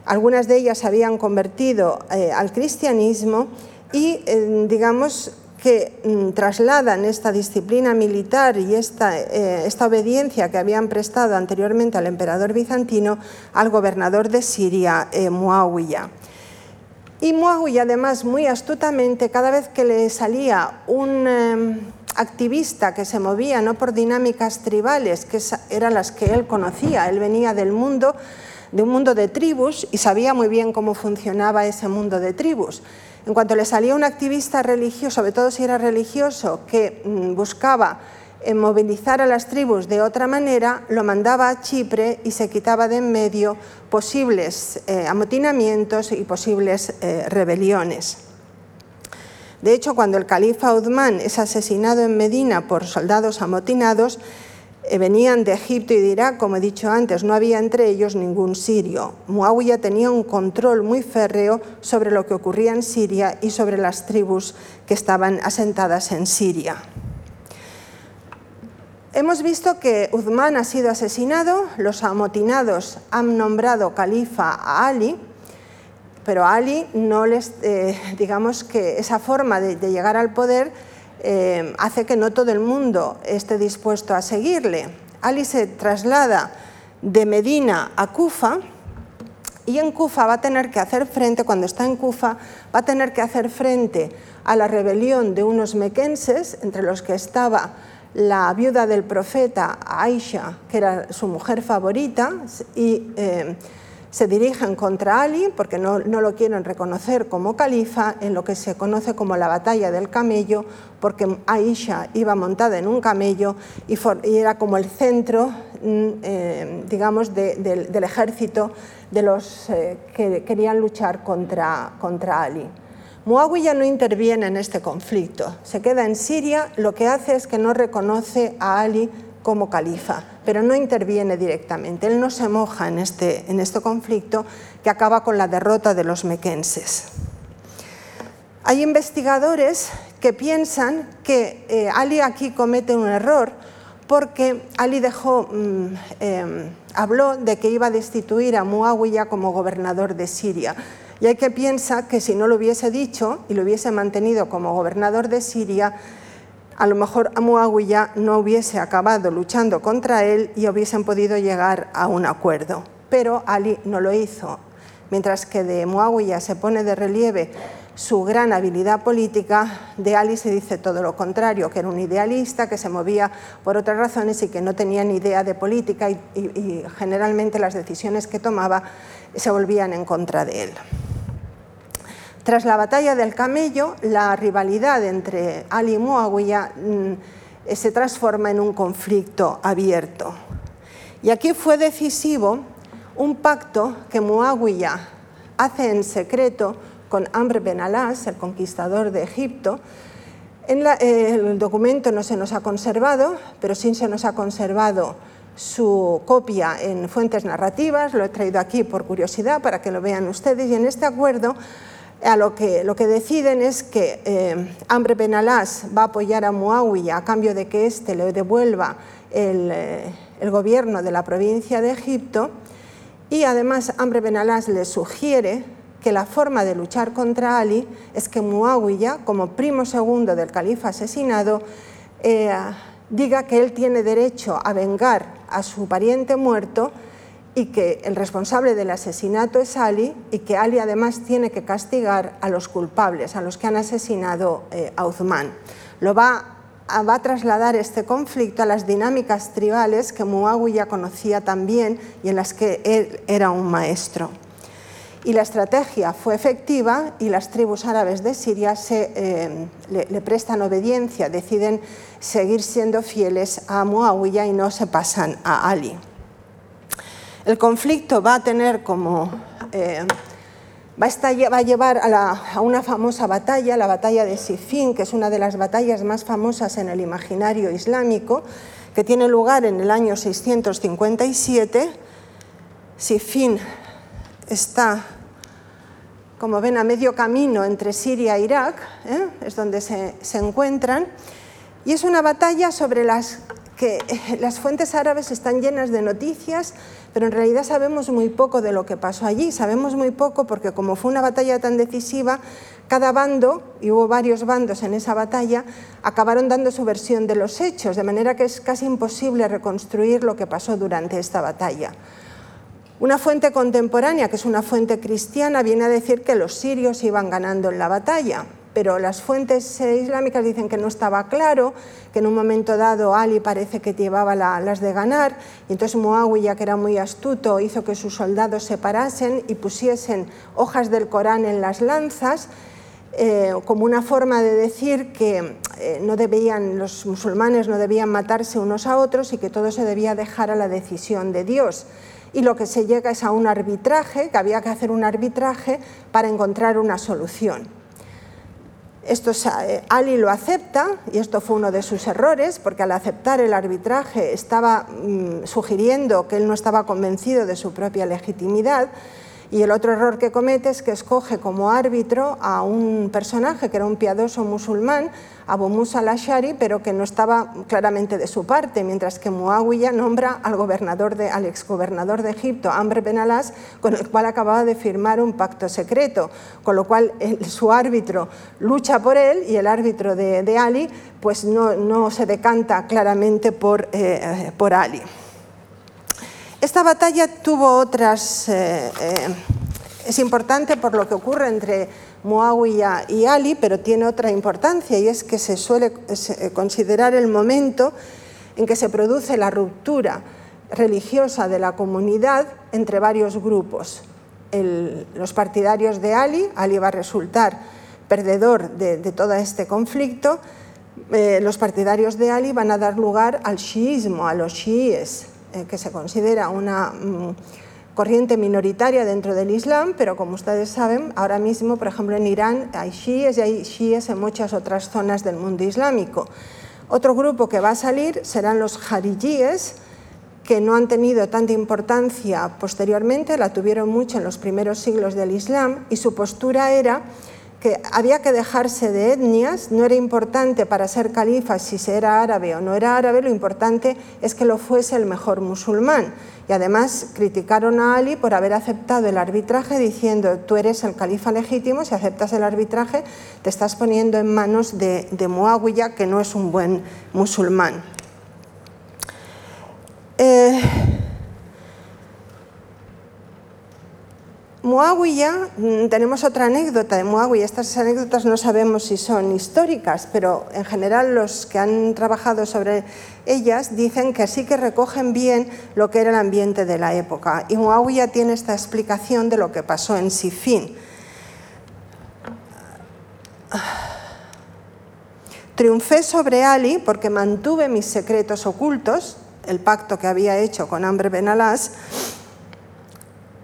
algunas de ellas se habían convertido eh, al cristianismo y, digamos, que mm, trasladan esta disciplina militar y esta, eh, esta, obediencia que habían prestado anteriormente al emperador bizantino al gobernador de Siria, eh, Muawiyah. Y Muawiyah, además, muy astutamente, cada vez que le salía un em, activista que se movía no por dinámicas tribales, que eran las que él conocía, él venía del mundo, de un mundo de tribus y sabía muy bien cómo funcionaba ese mundo de tribus. En cuanto le salía un activista religioso, sobre todo si era religioso, que mm, buscaba eh, movilizar a las tribus de otra manera, lo mandaba a Chipre y se quitaba de en medio posibles eh, amotinamientos y posibles eh, rebeliones. De hecho, cuando el califa Uthman es asesinado en Medina por soldados amotinados, venían de Egipto y de Irak, como he dicho antes, no había entre ellos ningún sirio. Muawiyah tenía un control muy férreo sobre lo que ocurría en Siria y sobre las tribus que estaban asentadas en Siria. Hemos visto que Uthman ha sido asesinado, los amotinados han nombrado califa a Ali, pero a Ali no les, eh, digamos que esa forma de llegar al poder eh, hace que no todo el mundo esté dispuesto a seguirle. Ali se traslada de Medina a Kufa y en Kufa va a tener que hacer frente, cuando está en Kufa, va a tener que hacer frente a la rebelión de unos mequenses, entre los que estaba la viuda del profeta Aisha, que era su mujer favorita, y eh, se dirigen contra Ali porque no, lo quieren reconocer como califa en lo que se conoce como la batalla del camello, porque Aisha iba montada en un camello y, era como el centro, mm, eh, digamos, del ejército de los eh, que querían luchar contra, contra Ali. Muawiyah no interviene en este conflicto, se queda en Siria, lo que hace es que no reconoce a Ali como califa, pero no interviene directamente. Él no se moja en este, en este conflicto que acaba con la derrota de los mequenses. Hay investigadores que piensan que eh, Ali aquí comete un error porque Ali dejó, mm, em, habló de que iba a destituir a Muawiyah como gobernador de Siria. Y hay que pensar que si no lo hubiese dicho y lo hubiese mantenido como gobernador de Siria, a lo mejor Muawiyah no hubiese acabado luchando contra él y hubiesen podido llegar a un acuerdo. Pero Ali no lo hizo. Mientras que de Muawiyah se pone de relieve su gran habilidad política, de Ali se dice todo lo contrario, que era un idealista, que se movía por otras razones y que no tenía ni idea de política y generalmente las decisiones que tomaba se volvían en contra de él. Tras la batalla del Camello, la rivalidad entre Ali y Muawiyah mm, se transforma en un conflicto abierto. Y aquí fue decisivo un pacto que Muawiyah hace en secreto con Amr ben Alas, el conquistador de Egipto. El documento no se nos ha conservado, pero sí se nos ha conservado su copia en fuentes narrativas, lo he traído aquí por curiosidad para que lo vean ustedes, y en este acuerdo a lo que, lo que deciden es que eh, Amr ben Alas va a apoyar a Muawiyah a cambio de que éste le devuelva el, eh, el, gobierno de la provincia de Egipto. Y además Amr ben Alas le sugiere que la forma de luchar contra Ali es que Muawiyah, como primo segundo del califa asesinado, eh, diga que él tiene derecho a vengar a su pariente muerto y que el responsable del asesinato es Ali y que Ali además tiene que castigar a los culpables, a los que han asesinado eh, a Uthman. Lo va a, trasladar este conflicto a las dinámicas tribales que Muawiyah conocía también y en las que él era un maestro. Y la estrategia fue efectiva y las tribus árabes de Siria eh, le, le, prestan obediencia, deciden seguir siendo fieles a Muawiyah y no se pasan a Ali. El conflicto va a tener como... Eh, va, a llevar a, una famosa batalla, la batalla de Siffin, que es una de las batallas más famosas en el imaginario islámico, que tiene lugar en el año 657. Siffin está, como ven, a medio camino entre Siria e Irak, ¿eh? es donde se encuentran, y es una batalla sobre las que las fuentes árabes están llenas de noticias, pero en realidad sabemos muy poco de lo que pasó allí. Sabemos muy poco porque como fue una batalla tan decisiva, cada bando, y hubo varios bandos en esa batalla, acabaron dando su versión de los hechos, de manera que es casi imposible reconstruir lo que pasó durante esta batalla. Una fuente contemporánea, que es una fuente cristiana, viene a decir que los sirios iban ganando en la batalla, pero las fuentes islámicas dicen que no estaba claro, que en un momento dado Ali parece que llevaba la, las de ganar, y entonces Muawiyah, que era muy astuto, hizo que sus soldados se parasen y pusiesen hojas del Corán en las lanzas, eh, como una forma de decir que eh, no debían, los musulmanes no debían matarse unos a otros y que todo se debía dejar a la decisión de Dios. Y lo que se llega es a un arbitraje, que había que hacer un arbitraje para encontrar una solución. Esto, eh, Ali lo acepta y esto fue uno de sus errores porque al aceptar el arbitraje estaba mmm, sugiriendo que él no estaba convencido de su propia legitimidad y el otro error que comete es que escoge como árbitro a un personaje que era un piadoso musulmán, Abu Musa al-Ashari, pero que no estaba claramente de su parte, mientras que Muawiyah nombra al, gobernador de, al exgobernador de Egipto, Amr ben Alas, con el cual acababa de firmar un pacto secreto, con lo cual su árbitro lucha por él y el árbitro de, Ali pues no, se decanta claramente por, eh, por Ali. Esta batalla tuvo otras... Eh, eh, es importante por lo que ocurre entre Muawiyah y Ali, pero tiene otra importancia y es que se suele considerar el momento en que se produce la ruptura religiosa de la comunidad entre varios grupos. Los partidarios de Ali, Ali va a resultar perdedor de, todo este conflicto, eh, los partidarios de Ali van a dar lugar al chiismo, a los chiíes, eh, que se considera una mm, corriente minoritaria dentro del Islam, pero como ustedes saben, ahora mismo, por ejemplo, en Irán hay chiíes y hay chiíes en muchas otras zonas del mundo islámico. Otro grupo que va a salir serán los jarijíes, que no han tenido tanta importancia posteriormente, la tuvieron mucho en los primeros siglos del Islam y su postura era que había que dejarse de etnias, no era importante para ser califa si se era árabe o no era árabe, lo importante es que lo fuese el mejor musulmán. Y además criticaron a Ali por haber aceptado el arbitraje diciendo tú eres el califa legítimo, si aceptas el arbitraje te estás poniendo en manos de, de Muawiyah, que no es un buen musulmán. Eh, Muawiyah, mm, tenemos otra anécdota de Muawiyah, estas anécdotas no sabemos si son históricas, pero en general los que han trabajado sobre ellas dicen que sí que recogen bien lo que era el ambiente de la época. Y Muawiyah tiene esta explicación de lo que pasó en Sifin. Triunfé sobre Ali porque mantuve mis secretos ocultos, el pacto que había hecho con Amr Ben Alas,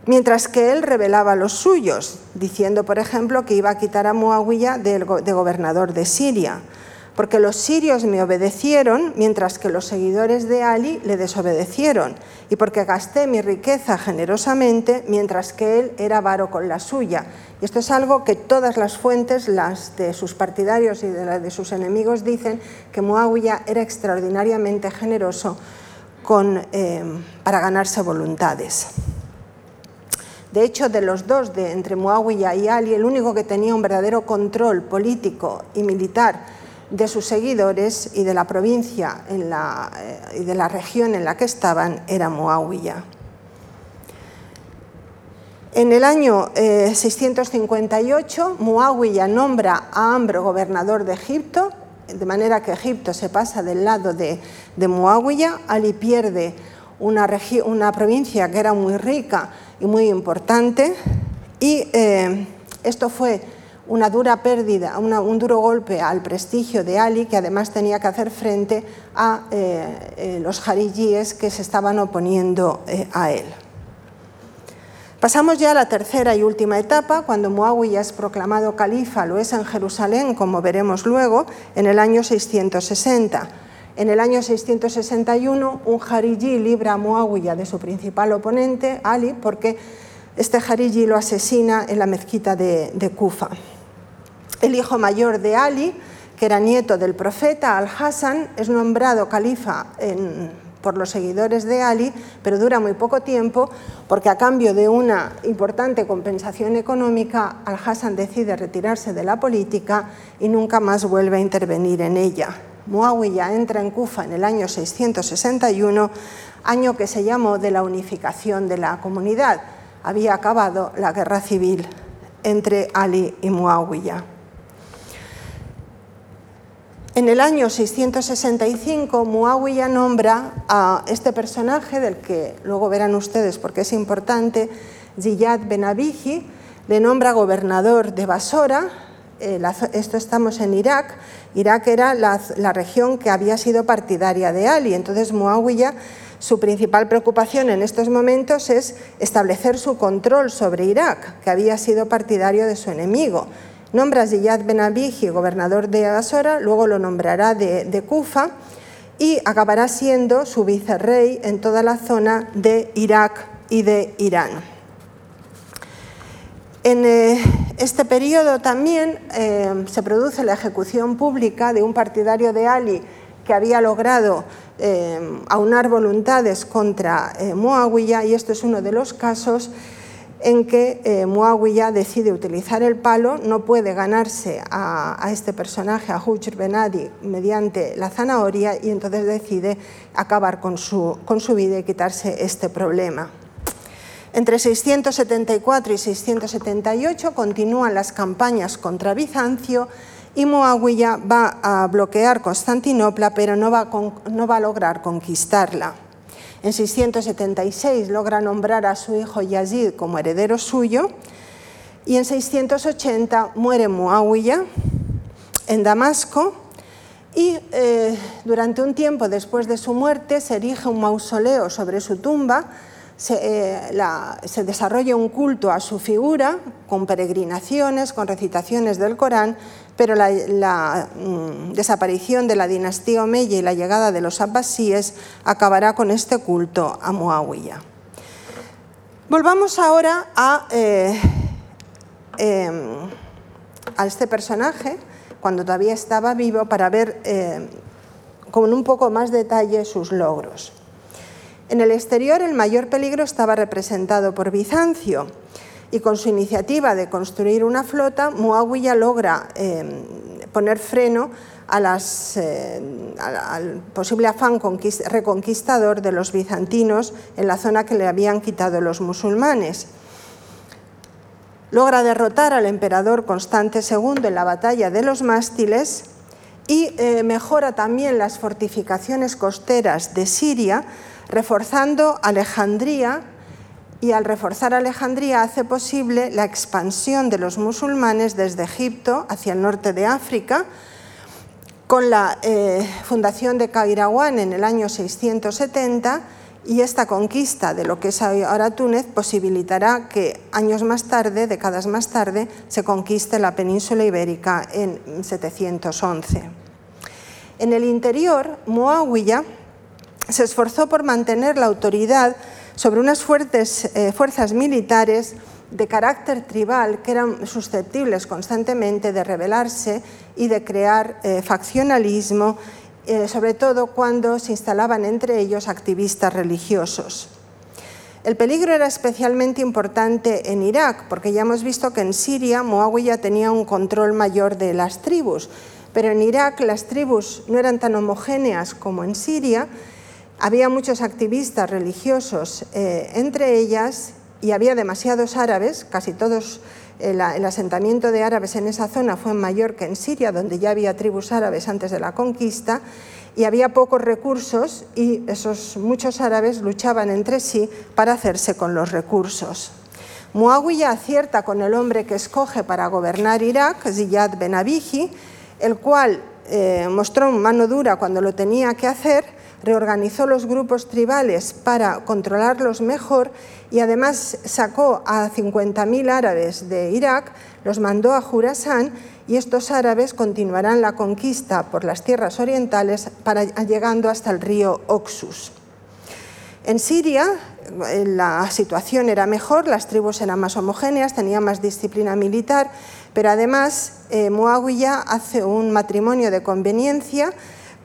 mientras que él revelaba los suyos, diciendo, por ejemplo, que iba a quitar a Muawiyah de gobernador de Siria, porque los sirios me obedecieron, mientras que los seguidores de Ali le desobedecieron, y porque gasté mi riqueza generosamente, mientras que él era varo con la suya. Y esto es algo que todas las fuentes, las de sus partidarios y de las de sus enemigos, dicen que Muawiyah era extraordinariamente generoso eh, para ganarse voluntades. De hecho, de los dos, entre Muawiyah y Ali, el único que tenía un verdadero control político y militar de sus seguidores y de la provincia eh, y de la región en la que estaban era Muawiyah. En el año 658, eh, Muawiyah nombra a Ambro gobernador de Egipto, de manera que Egipto se pasa del lado de, de Muawiyah. Ali pierde una provincia que era muy rica y muy importante. Y eh, esto fue una dura pérdida, un duro golpe al prestigio de Ali, que además tenía que hacer frente a eh, eh, los jarijíes que se estaban oponiendo a él. Pasamos ya a la tercera y última etapa, cuando Muawiyah es proclamado califa, lo es en Jerusalén, como veremos luego, en el año 660. En el año 661, un Jariji libra a Muawiyah de su principal oponente, Ali, porque este Jariji lo asesina en la mezquita de, Kufa. El hijo mayor de Ali, que era nieto del profeta Al-Hassan, es nombrado califa por los seguidores de Ali, pero dura muy poco tiempo porque a cambio de una importante compensación económica, Al-Hassan decide retirarse de la política y nunca más vuelve a intervenir en ella. Muawiyah entra en Kufa en el año 661, año que se llamó de la unificación de la comunidad. Había acabado la guerra civil entre Ali y Muawiyah. En el año 665, Muawiyah nombra a este personaje, del que luego verán ustedes porque es importante, Ziyad Ben Abiji, le nombra gobernador de Basora, eh, esto estamos en Irak, Irak era la, región que había sido partidaria de Ali, entonces Muawiyah su principal preocupación en estos momentos es establecer su control sobre Irak, que había sido partidario de su enemigo. Nombra a Ziyad Ben Abiji gobernador de Basora, luego lo nombrará de, de Kufa y acabará siendo su vicerrey en toda la zona de Irak y de Irán. En eh, este periodo también eh, se produce la ejecución pública de un partidario de Ali que había logrado eh, aunar voluntades contra Muawiyah y esto es uno de los casos en que Muawiyah decide utilizar el palo, no puede ganarse a, este personaje, a Hujr Benadi, mediante la zanahoria y entonces decide acabar con su vida y quitarse este problema. Entre 674 y 678 continúan las campañas contra Bizancio y Muawiyah va a bloquear Constantinopla, pero no va, a, lograr conquistarla. En 676 logra nombrar a su hijo Yazid como heredero suyo y en 680 muere Muawiyah en Damasco y eh, durante un tiempo después de su muerte se erige un mausoleo sobre su tumba se, desarrolla un culto a su figura, con peregrinaciones, con recitaciones del Corán, pero la, mm, desaparición de la dinastía Omeya y la llegada de los abbasíes acabará con este culto a Muawiyah. Volvamos ahora a, eh, em, a, este personaje, cuando todavía estaba vivo, para ver eh, con un poco más detalle sus logros. En el exterior el mayor peligro estaba representado por Bizancio, y con su iniciativa de construir una flota, Muawiyah logra eh, poner freno eh, al posible afán reconquistador de los bizantinos en la zona que le habían quitado los musulmanes. Logra derrotar al emperador Constante II en la batalla de los mástiles y eh, mejora también las fortificaciones costeras de Siria, reforzando Alejandría y al reforzar Alejandría hace posible la expansión de los musulmanes desde Egipto hacia el norte de África, con la eh, fundación de Cairawan en el año 670 y esta conquista de lo que es ahora Túnez posibilitará que años más tarde, décadas más tarde, se conquiste la península ibérica en 711. En el interior, Muawiyah se esforzó por mantener la autoridad sobre unas fuertes eh, fuerzas militares de carácter tribal que eran susceptibles constantemente de rebelarse y de crear eh, faccionalismo, eh, sobre todo cuando se instalaban entre ellos activistas religiosos. El peligro era especialmente importante en Irak, porque ya hemos visto que en Siria Muawiyah tenía un control mayor de las tribus, pero en Irak las tribus no eran tan homogéneas como en Siria había muchos activistas religiosos eh, entre ellas y había demasiados árabes, casi todos, el, asentamiento de árabes en esa zona fue mayor que en Siria, donde ya había tribus árabes antes de la conquista, y había pocos recursos y esos muchos árabes luchaban entre sí para hacerse con los recursos. Muawiyah acierta con el hombre que escoge para gobernar Irak, Ziyad ben el cual eh, mostró mano dura cuando lo tenía que hacer, reorganizó los grupos tribales para controlarlos mejor y además sacó a 50.000 árabes de Irak, los mandó a Jurasán y estos árabes continuarán la conquista por las tierras orientales para, llegando hasta el río Oxus. En Siria eh, la situación era mejor, las tribus eran más homogéneas, tenían más disciplina militar, pero además eh, Muawiyah hace un matrimonio de conveniencia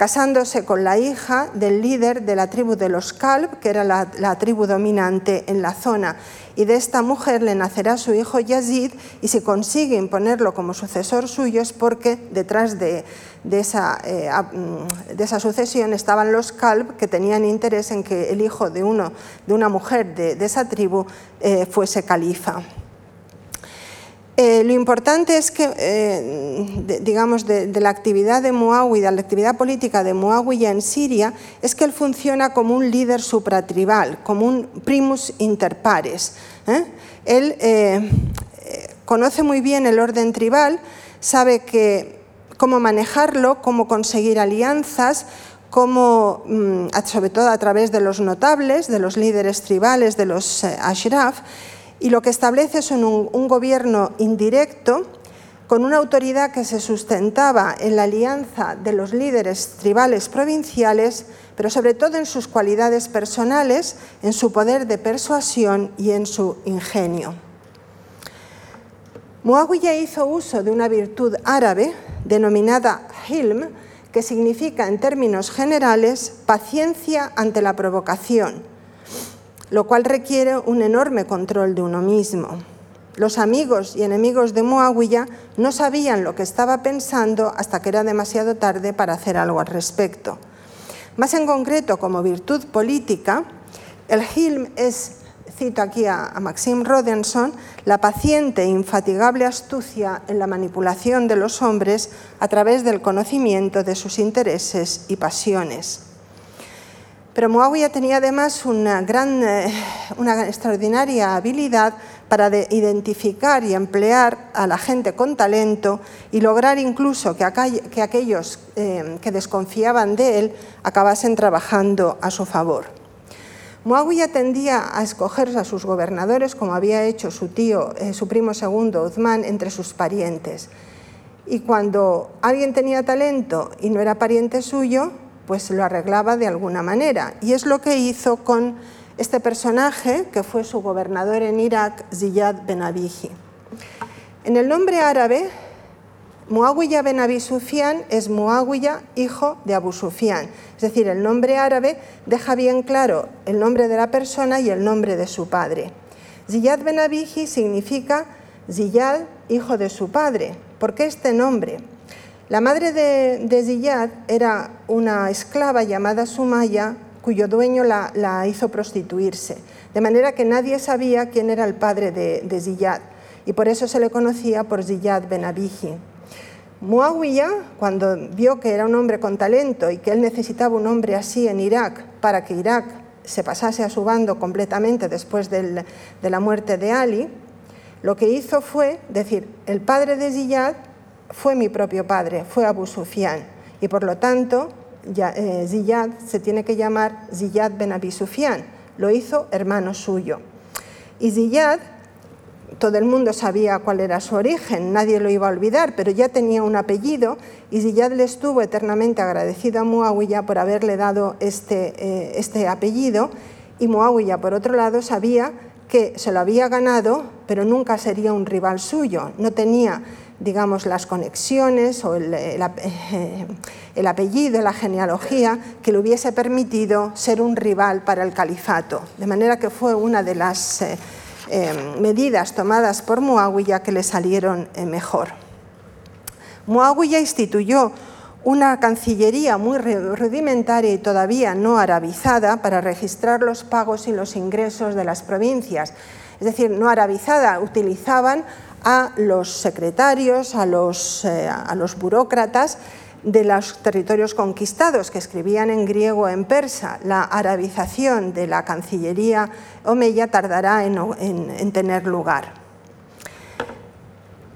casándose con la hija del líder de la tribu de los Kalb, que era la, tribu dominante en la zona. Y de esta mujer le nacerá su hijo Yazid, y si consigue imponerlo como sucesor suyo es porque detrás de, esa, eh, mm, de esa, sucesión estaban los Kalb, que tenían interés en que el hijo de una mujer de, esa tribu eh, fuese califa. Eh, lo importante es que, eh, digamos, de, la actividad de Muawiyah, la actividad política de Muawiyah en Siria, es que él funciona como un líder supratribal, como un primus inter pares. ¿eh? Él conoce muy bien el orden tribal, sabe cómo manejarlo, cómo conseguir alianzas, cómo, mm, sobre todo a través de los notables, de los líderes tribales, de los ashraf, y lo que establece es un, gobierno indirecto con una autoridad que se sustentaba en la alianza de los líderes tribales provinciales, pero sobre todo en sus cualidades personales, en su poder de persuasión y en su ingenio. Muawiyah hizo uso de una virtud árabe denominada hilm, que significa en términos generales paciencia ante la provocación, lo cual requiere un enorme control de uno mismo. Los amigos y enemigos de Muawiyah no sabían lo que estaba pensando hasta que era demasiado tarde para hacer algo al respecto. Más en concreto, como virtud política, el Hilm es, cito aquí a, Maxim Rodenson, la paciente e infatigable astucia en la manipulación de los hombres a través del conocimiento de sus intereses y pasiones. Pero Muawiyah tenía además una, gran, eh, una extraordinaria habilidad para identificar y emplear a la gente con talento y lograr incluso que, aquellos eh, que desconfiaban de él acabasen trabajando a su favor. Muawiyah tendía a escoger a sus gobernadores, como había hecho su tío, eh, su primo segundo, Uthman, entre sus parientes. Y cuando alguien tenía talento y no era pariente suyo, pues lo arreglaba de alguna manera. Y es lo que hizo con este personaje, que fue su gobernador en Irak, Ziyad ben Abihi. En el nombre árabe, Muawiyah ben Abi Sufyan es Muawiyah, hijo de Abu Sufyan. Es decir, el nombre árabe deja bien claro el nombre de la persona y el nombre de su padre. Ziyad ben significa Ziyad, hijo de su padre. ¿Por qué este nombre? La madre de, Ziyad era una esclava llamada Sumaya, cuyo dueño la, hizo prostituirse, de manera que nadie sabía quién era el padre de, Ziyad, y por eso se le conocía por Ziyad ben Abihi. Muawiyah, cuando vio que era un hombre con talento y que él necesitaba un hombre así en Irak para que Irak se pasase a su bando completamente después de la muerte de Ali, lo que hizo fue decir, el padre de Ziyad fue mi propio padre, fue Abu Sufyan, y por lo tanto eh, Ziyad se tiene que llamar Ziyad ben Abi Sufyan, lo hizo hermano suyo. Y Ziyad todo el mundo sabía cuál era su origen, nadie lo iba a olvidar, pero ya tenía un apellido y Ziyad le estuvo eternamente agradecido a Muawiyah por haberle dado este, eh, este apellido. Y Muawiyah, por otro lado, sabía que se lo había ganado, pero nunca sería un rival suyo, no tenía digamos, las conexiones o el, el, eh, apellido, la genealogía que le hubiese permitido ser un rival para el califato. De manera que fue una de las eh, medidas tomadas por Muawiyah que le salieron eh, mejor. Muawiyah instituyó una cancillería muy rudimentaria y todavía no arabizada para registrar los pagos y los ingresos de las provincias. Es decir, no arabizada, utilizaban a los secretarios, a los, eh, a los burócratas de los territorios conquistados, que escribían en griego o en persa. La arabización de la Cancillería omeya tardará en, tener lugar.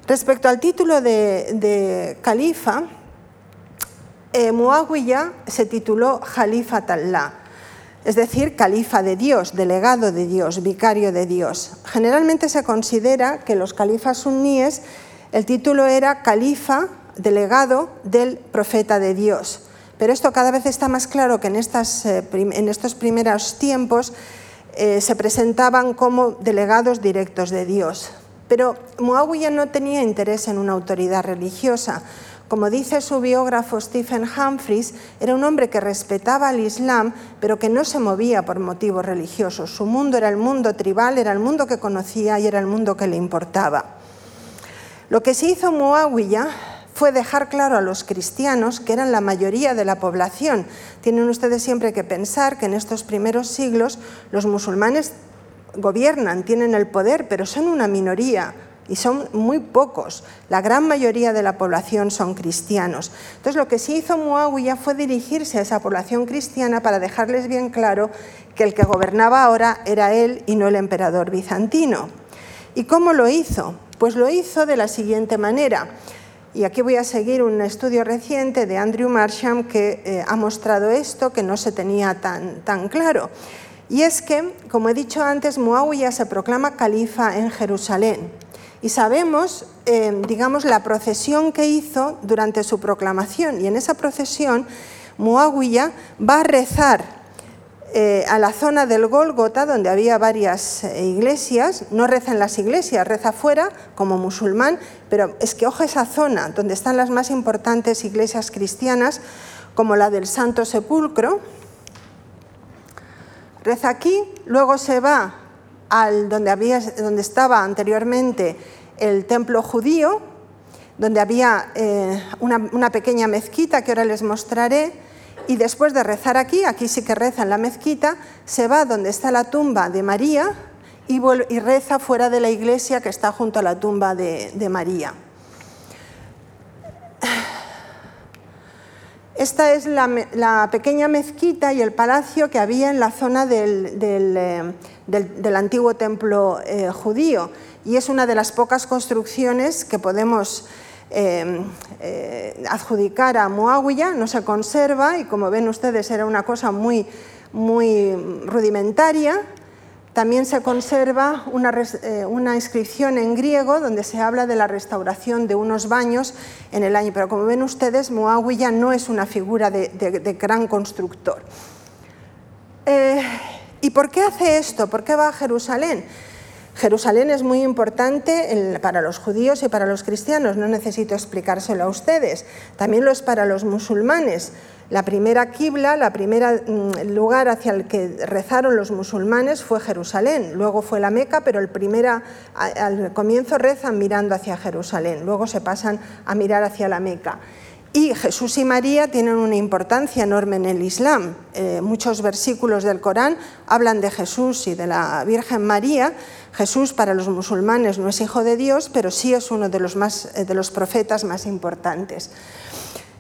Respecto al título de, califa, eh, Muawiyah se tituló Jalifa Allah, es decir, califa de Dios, delegado de Dios, vicario de Dios. Generalmente se considera que los califas suníes el título era califa delegado del profeta de Dios. Pero esto cada vez está más claro que en, eh, estos primeros tiempos eh, se presentaban como delegados directos de Dios. Pero Muawiyah no tenía interés en una autoridad religiosa. Como dice su biógrafo Stephen Humphreys, era un hombre que respetaba al Islam, pero que no se movía por motivos religiosos. Su mundo era el mundo tribal, era el mundo que conocía y era el mundo que le importaba. Lo que se hizo Muawiyah fue dejar claro a los cristianos, que eran la mayoría de la población. Tienen ustedes siempre que pensar que en estos primeros siglos los musulmanes gobiernan, tienen el poder, pero son una minoría y son muy pocos. La gran mayoría de la población son cristianos. Entonces lo que sí hizo Muawiyah fue dirigirse a esa población cristiana para dejarles bien claro que el que gobernaba ahora era él y no el emperador bizantino. ¿Y cómo lo hizo? Pues lo hizo de la siguiente manera. Y aquí voy a seguir un estudio reciente de Andrew Marsham que eh, ha mostrado esto, que no se tenía tan, tan claro. Y es que, como he dicho antes, Muawiyah se proclama califa en Jerusalén. Y sabemos, eh, digamos, la procesión que hizo durante su proclamación. Y en esa procesión, Muawiyah va a rezar eh, a la zona del Gólgota, donde había varias eh, iglesias, no reza en las iglesias, reza fuera como musulmán, pero es que ojo esa zona donde están las más importantes iglesias cristianas, como la del Santo Sepulcro, reza aquí, luego se va al donde, había, donde estaba anteriormente el templo judío, donde había eh, una pequeña mezquita que ahora les mostraré, y después de rezar aquí, aquí sí que reza en la mezquita, se va donde está la tumba de María y, reza fuera de la iglesia que está junto a la tumba de, María. Esta es la, pequeña mezquita y el palacio que había en la zona del, eh, antiguo templo eh, judío y es una de las pocas construcciones que podemos Em, eh, adjudicar a Muawiyah, no se conserva y como ven ustedes era una cosa muy, muy rudimentaria. También se conserva una, eh, una, inscripción en griego donde se habla de la restauración de unos baños en el año. Pero como ven ustedes, Muawiyah no es una figura de, gran constructor. ¿Y por qué hace esto? ¿Por qué va a Jerusalén? Jerusalén es muy importante para los judíos y para los cristianos, no necesito explicárselo a ustedes. También lo es para los musulmanes. La primera quibla, la primera mm, lugar hacia el que rezaron los musulmanes fue Jerusalén, luego fue la Meca, pero al comienzo rezan mirando hacia Jerusalén, luego se pasan a mirar hacia la Meca. Y Jesús y María tienen una importancia enorme en el Islam. Eh, muchos versículos del Corán hablan de Jesús y de la Virgen María. Jesús para los musulmanes no es hijo de Dios, pero sí es uno de los, más, eh, de los profetas más importantes.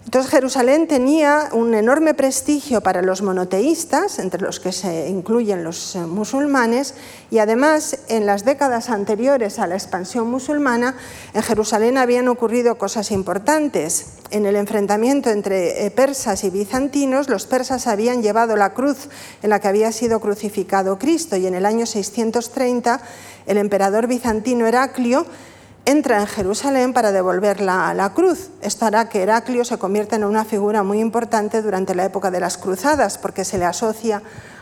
Entonces Jerusalén tenía un enorme prestigio para los monoteístas, entre los que se incluyen los eh, musulmanes, y además en las décadas anteriores a la expansión musulmana, en Jerusalén habían ocurrido cosas importantes. En el enfrentamiento entre eh, persas y bizantinos, los persas habían llevado la cruz en la que había sido crucificado Cristo, y en el año 630 el emperador bizantino Heraclio entra en Jerusalén para devolverla a la cruz. Esto hará que Heraclio se convierta en una figura muy importante durante la época de las cruzadas, porque se le asocia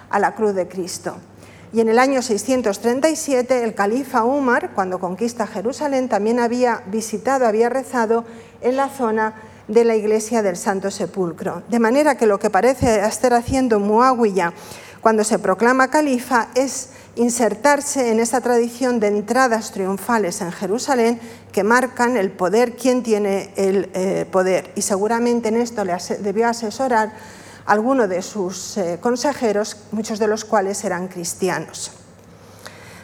a la cruz de Cristo. Y en el año 637 el califa Umar, cuando conquista Jerusalén, también había visitado, había rezado en la zona de la iglesia del Santo Sepulcro. De manera que lo que parece estar haciendo Muawiyah cuando se proclama califa es insertarse en esa tradición de entradas triunfales en Jerusalén que marcan el poder, quién tiene el eh, poder. Y seguramente en esto le debió asesorar alguno de sus eh, consejeros, muchos de los cuales eran cristianos.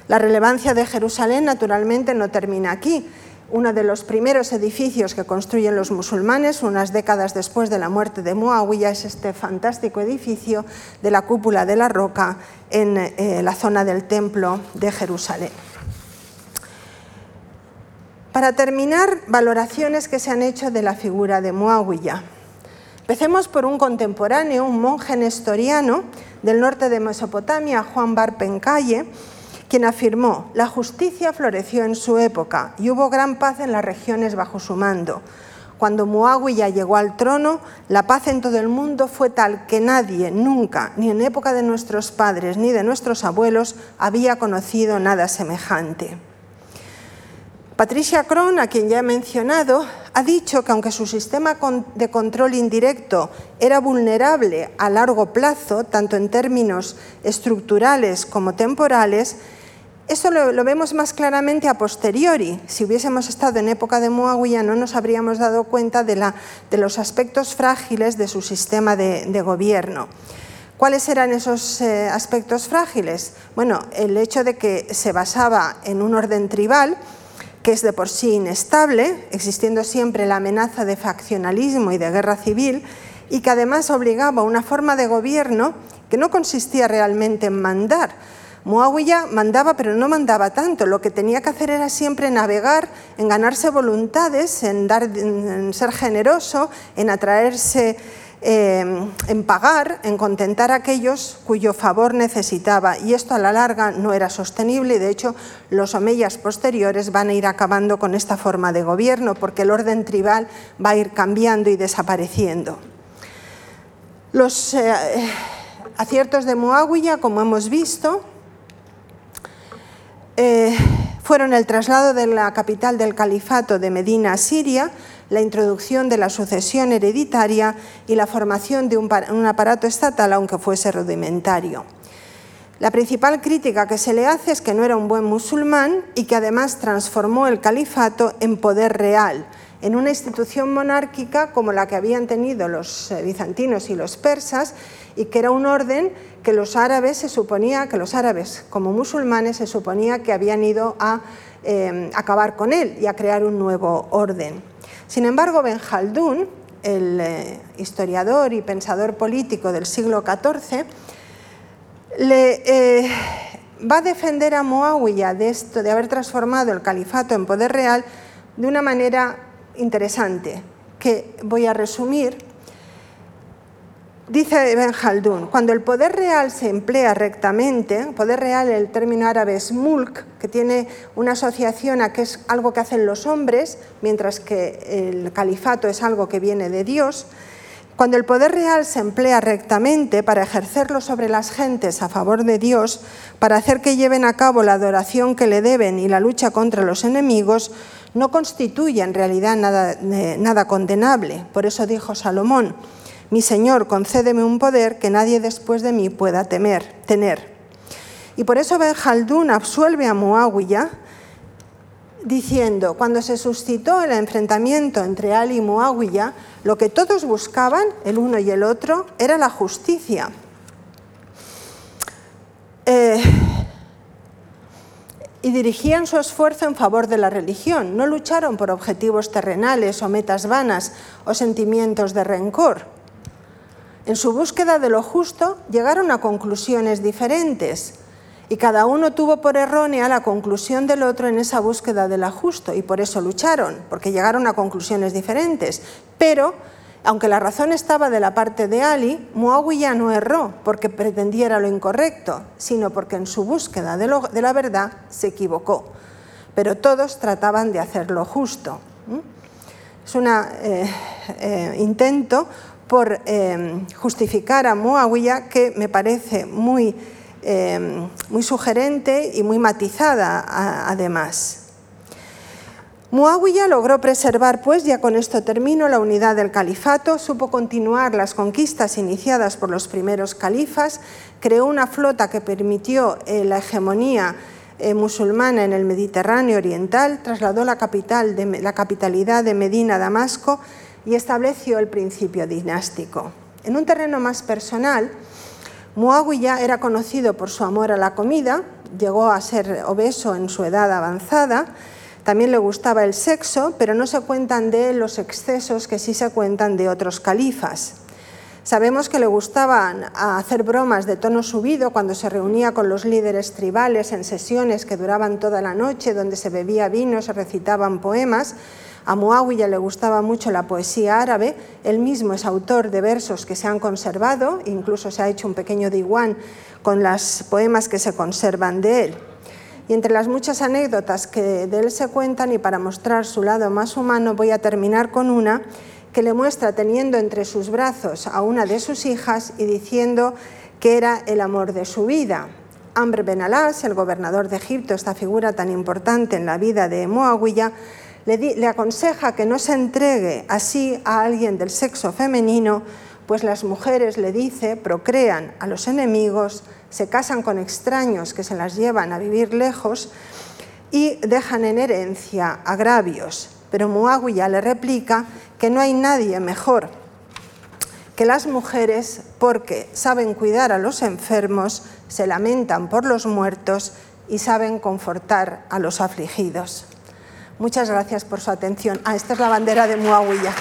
La relevancia de Jerusalén naturalmente no termina aquí uno de los primeros edificios que construyen los musulmanes, unas décadas después de la muerte de Muawiyah, es este fantástico edificio de la cúpula de la roca en eh, la zona del templo de Jerusalén. Para terminar, valoraciones que se han hecho de la figura de Muawiyah. Empecemos por un contemporáneo, un monje nestoriano del norte de Mesopotamia, Juan Bar Pencaye, quien afirmó, la justicia floreció en su época y hubo gran paz en las regiones bajo su mando. Cuando Muawiyah llegó al trono, la paz en todo el mundo fue tal que nadie, nunca, ni en época de nuestros padres ni de nuestros abuelos, había conocido nada semejante. Patricia Cron, a quien ya he mencionado, ha dicho que aunque su sistema de control indirecto era vulnerable a largo plazo, tanto en términos estructurales como temporales, eso lo, vemos más claramente a posteriori. Si hubiésemos estado en época de Muawiyah no nos habríamos dado cuenta de, los aspectos frágiles de su sistema de, gobierno. ¿Cuáles eran esos eh, aspectos frágiles? Bueno, el hecho de que se basaba en un orden tribal, que es de por sí inestable, existiendo siempre la amenaza de faccionalismo y de guerra civil, y que además obligaba a una forma de gobierno que no consistía realmente en mandar, Muawiyah mandaba, pero no mandaba tanto. Lo que tenía que hacer era siempre navegar, en ganarse voluntades, en, dar, en ser generoso, en atraerse, eh, en pagar, en contentar a aquellos cuyo favor necesitaba. Y esto a la larga no era sostenible y de hecho los omeyas posteriores van a ir acabando con esta forma de gobierno porque el orden tribal va a ir cambiando y desapareciendo. Los eh, aciertos de Muawiyah, como hemos visto, eh, fueron el traslado de la capital del califato de Medina a Siria, la introducción de la sucesión hereditaria y la formación de un, un aparato estatal, aunque fuese rudimentario. La principal crítica que se le hace es que no era un buen musulmán y que además transformó el califato en poder real, en una institución monárquica como la que habían tenido los eh, bizantinos y los persas y que era un orden que los árabes se suponía, que los árabes como musulmanes se suponía que habían ido a eh, acabar con él y a crear un nuevo orden. Sin embargo, Ben Khaldun, el eh, historiador y pensador político del siglo XIV, le, va a defender a Muawiyah de esto, de haber transformado el califato en poder real de una manera interesante, que voy a resumir. Dice Ben Haldun, cuando el poder real se emplea rectamente, poder real, el término árabe es mulk, que tiene una asociación a que es algo que hacen los hombres, mientras que el califato es algo que viene de Dios, cuando el poder real se emplea rectamente para ejercerlo sobre las gentes a favor de Dios, para hacer que lleven a cabo la adoración que le deben y la lucha contra los enemigos, no constituye en realidad nada, eh, nada condenable. Por eso dijo Salomón, mi Señor, concédeme un poder que nadie después de mí pueda temer, tener. Y por eso Ben Haldun absuelve a Muawiyah diciendo, cuando se suscitó el enfrentamiento entre Ali y Muawiyah, lo que todos buscaban, el uno y el otro, era la justicia. Eh, y dirigían su esfuerzo en favor de la religión. No lucharon por objetivos terrenales o metas vanas o sentimientos de rencor. En su búsqueda de lo justo llegaron a conclusiones diferentes y cada uno tuvo por errónea la conclusión del otro en esa búsqueda de lo justo y por eso lucharon, porque llegaron a conclusiones diferentes. Pero, aunque la razón estaba de la parte de Ali, Muawiyah no erró porque pretendiera lo incorrecto, sino porque en su búsqueda de, la verdad se equivocó. Pero todos trataban de hacer lo justo. Es un eh, eh, intento por em, justificar a Muawiyah que me parece muy, muy sugerente y muy matizada además. Muawiyah logró preservar, pues ya con esto termino, la unidad del califato, supo continuar las conquistas iniciadas por los primeros califas, creó una flota que permitió eh, la hegemonía eh, musulmana en el Mediterráneo oriental, trasladó la, la capitalidad de Medina a Damasco y estableció el principio dinástico. En un terreno más personal, Muawiyah era conocido por su amor a la comida, llegó a ser obeso en su edad avanzada, también le gustaba el sexo, pero no se cuentan de él los excesos que sí se cuentan de otros califas. Sabemos que le gustaban hacer bromas de tono subido cuando se reunía con los líderes tribales en sesiones que duraban toda la noche, donde se bebía vino, se recitaban poemas, a Muawiyah le gustaba mucho la poesía árabe, él mismo es autor de versos que se han conservado, incluso se ha hecho un pequeño diwan con los poemas que se conservan de él. Y entre las muchas anécdotas que de él se cuentan y para mostrar su lado más humano voy a terminar con una que le muestra teniendo entre sus brazos a una de sus hijas y diciendo que era el amor de su vida. Amr Ben Alas, el gobernador de Egipto, esta figura tan importante en la vida de Muawiyah, le, aconseja que no se entregue así a alguien del sexo femenino, pues las mujeres, le dice, procrean a los enemigos, se casan con extraños que se las llevan a vivir lejos y dejan en herencia agravios. Pero Muawiyah le replica que no hay nadie mejor que las mujeres porque saben cuidar a los enfermos, se lamentan por los muertos y saben confortar a los afligidos. Muchas gracias por su atención. Ah, esta es la bandera de Muawiyah.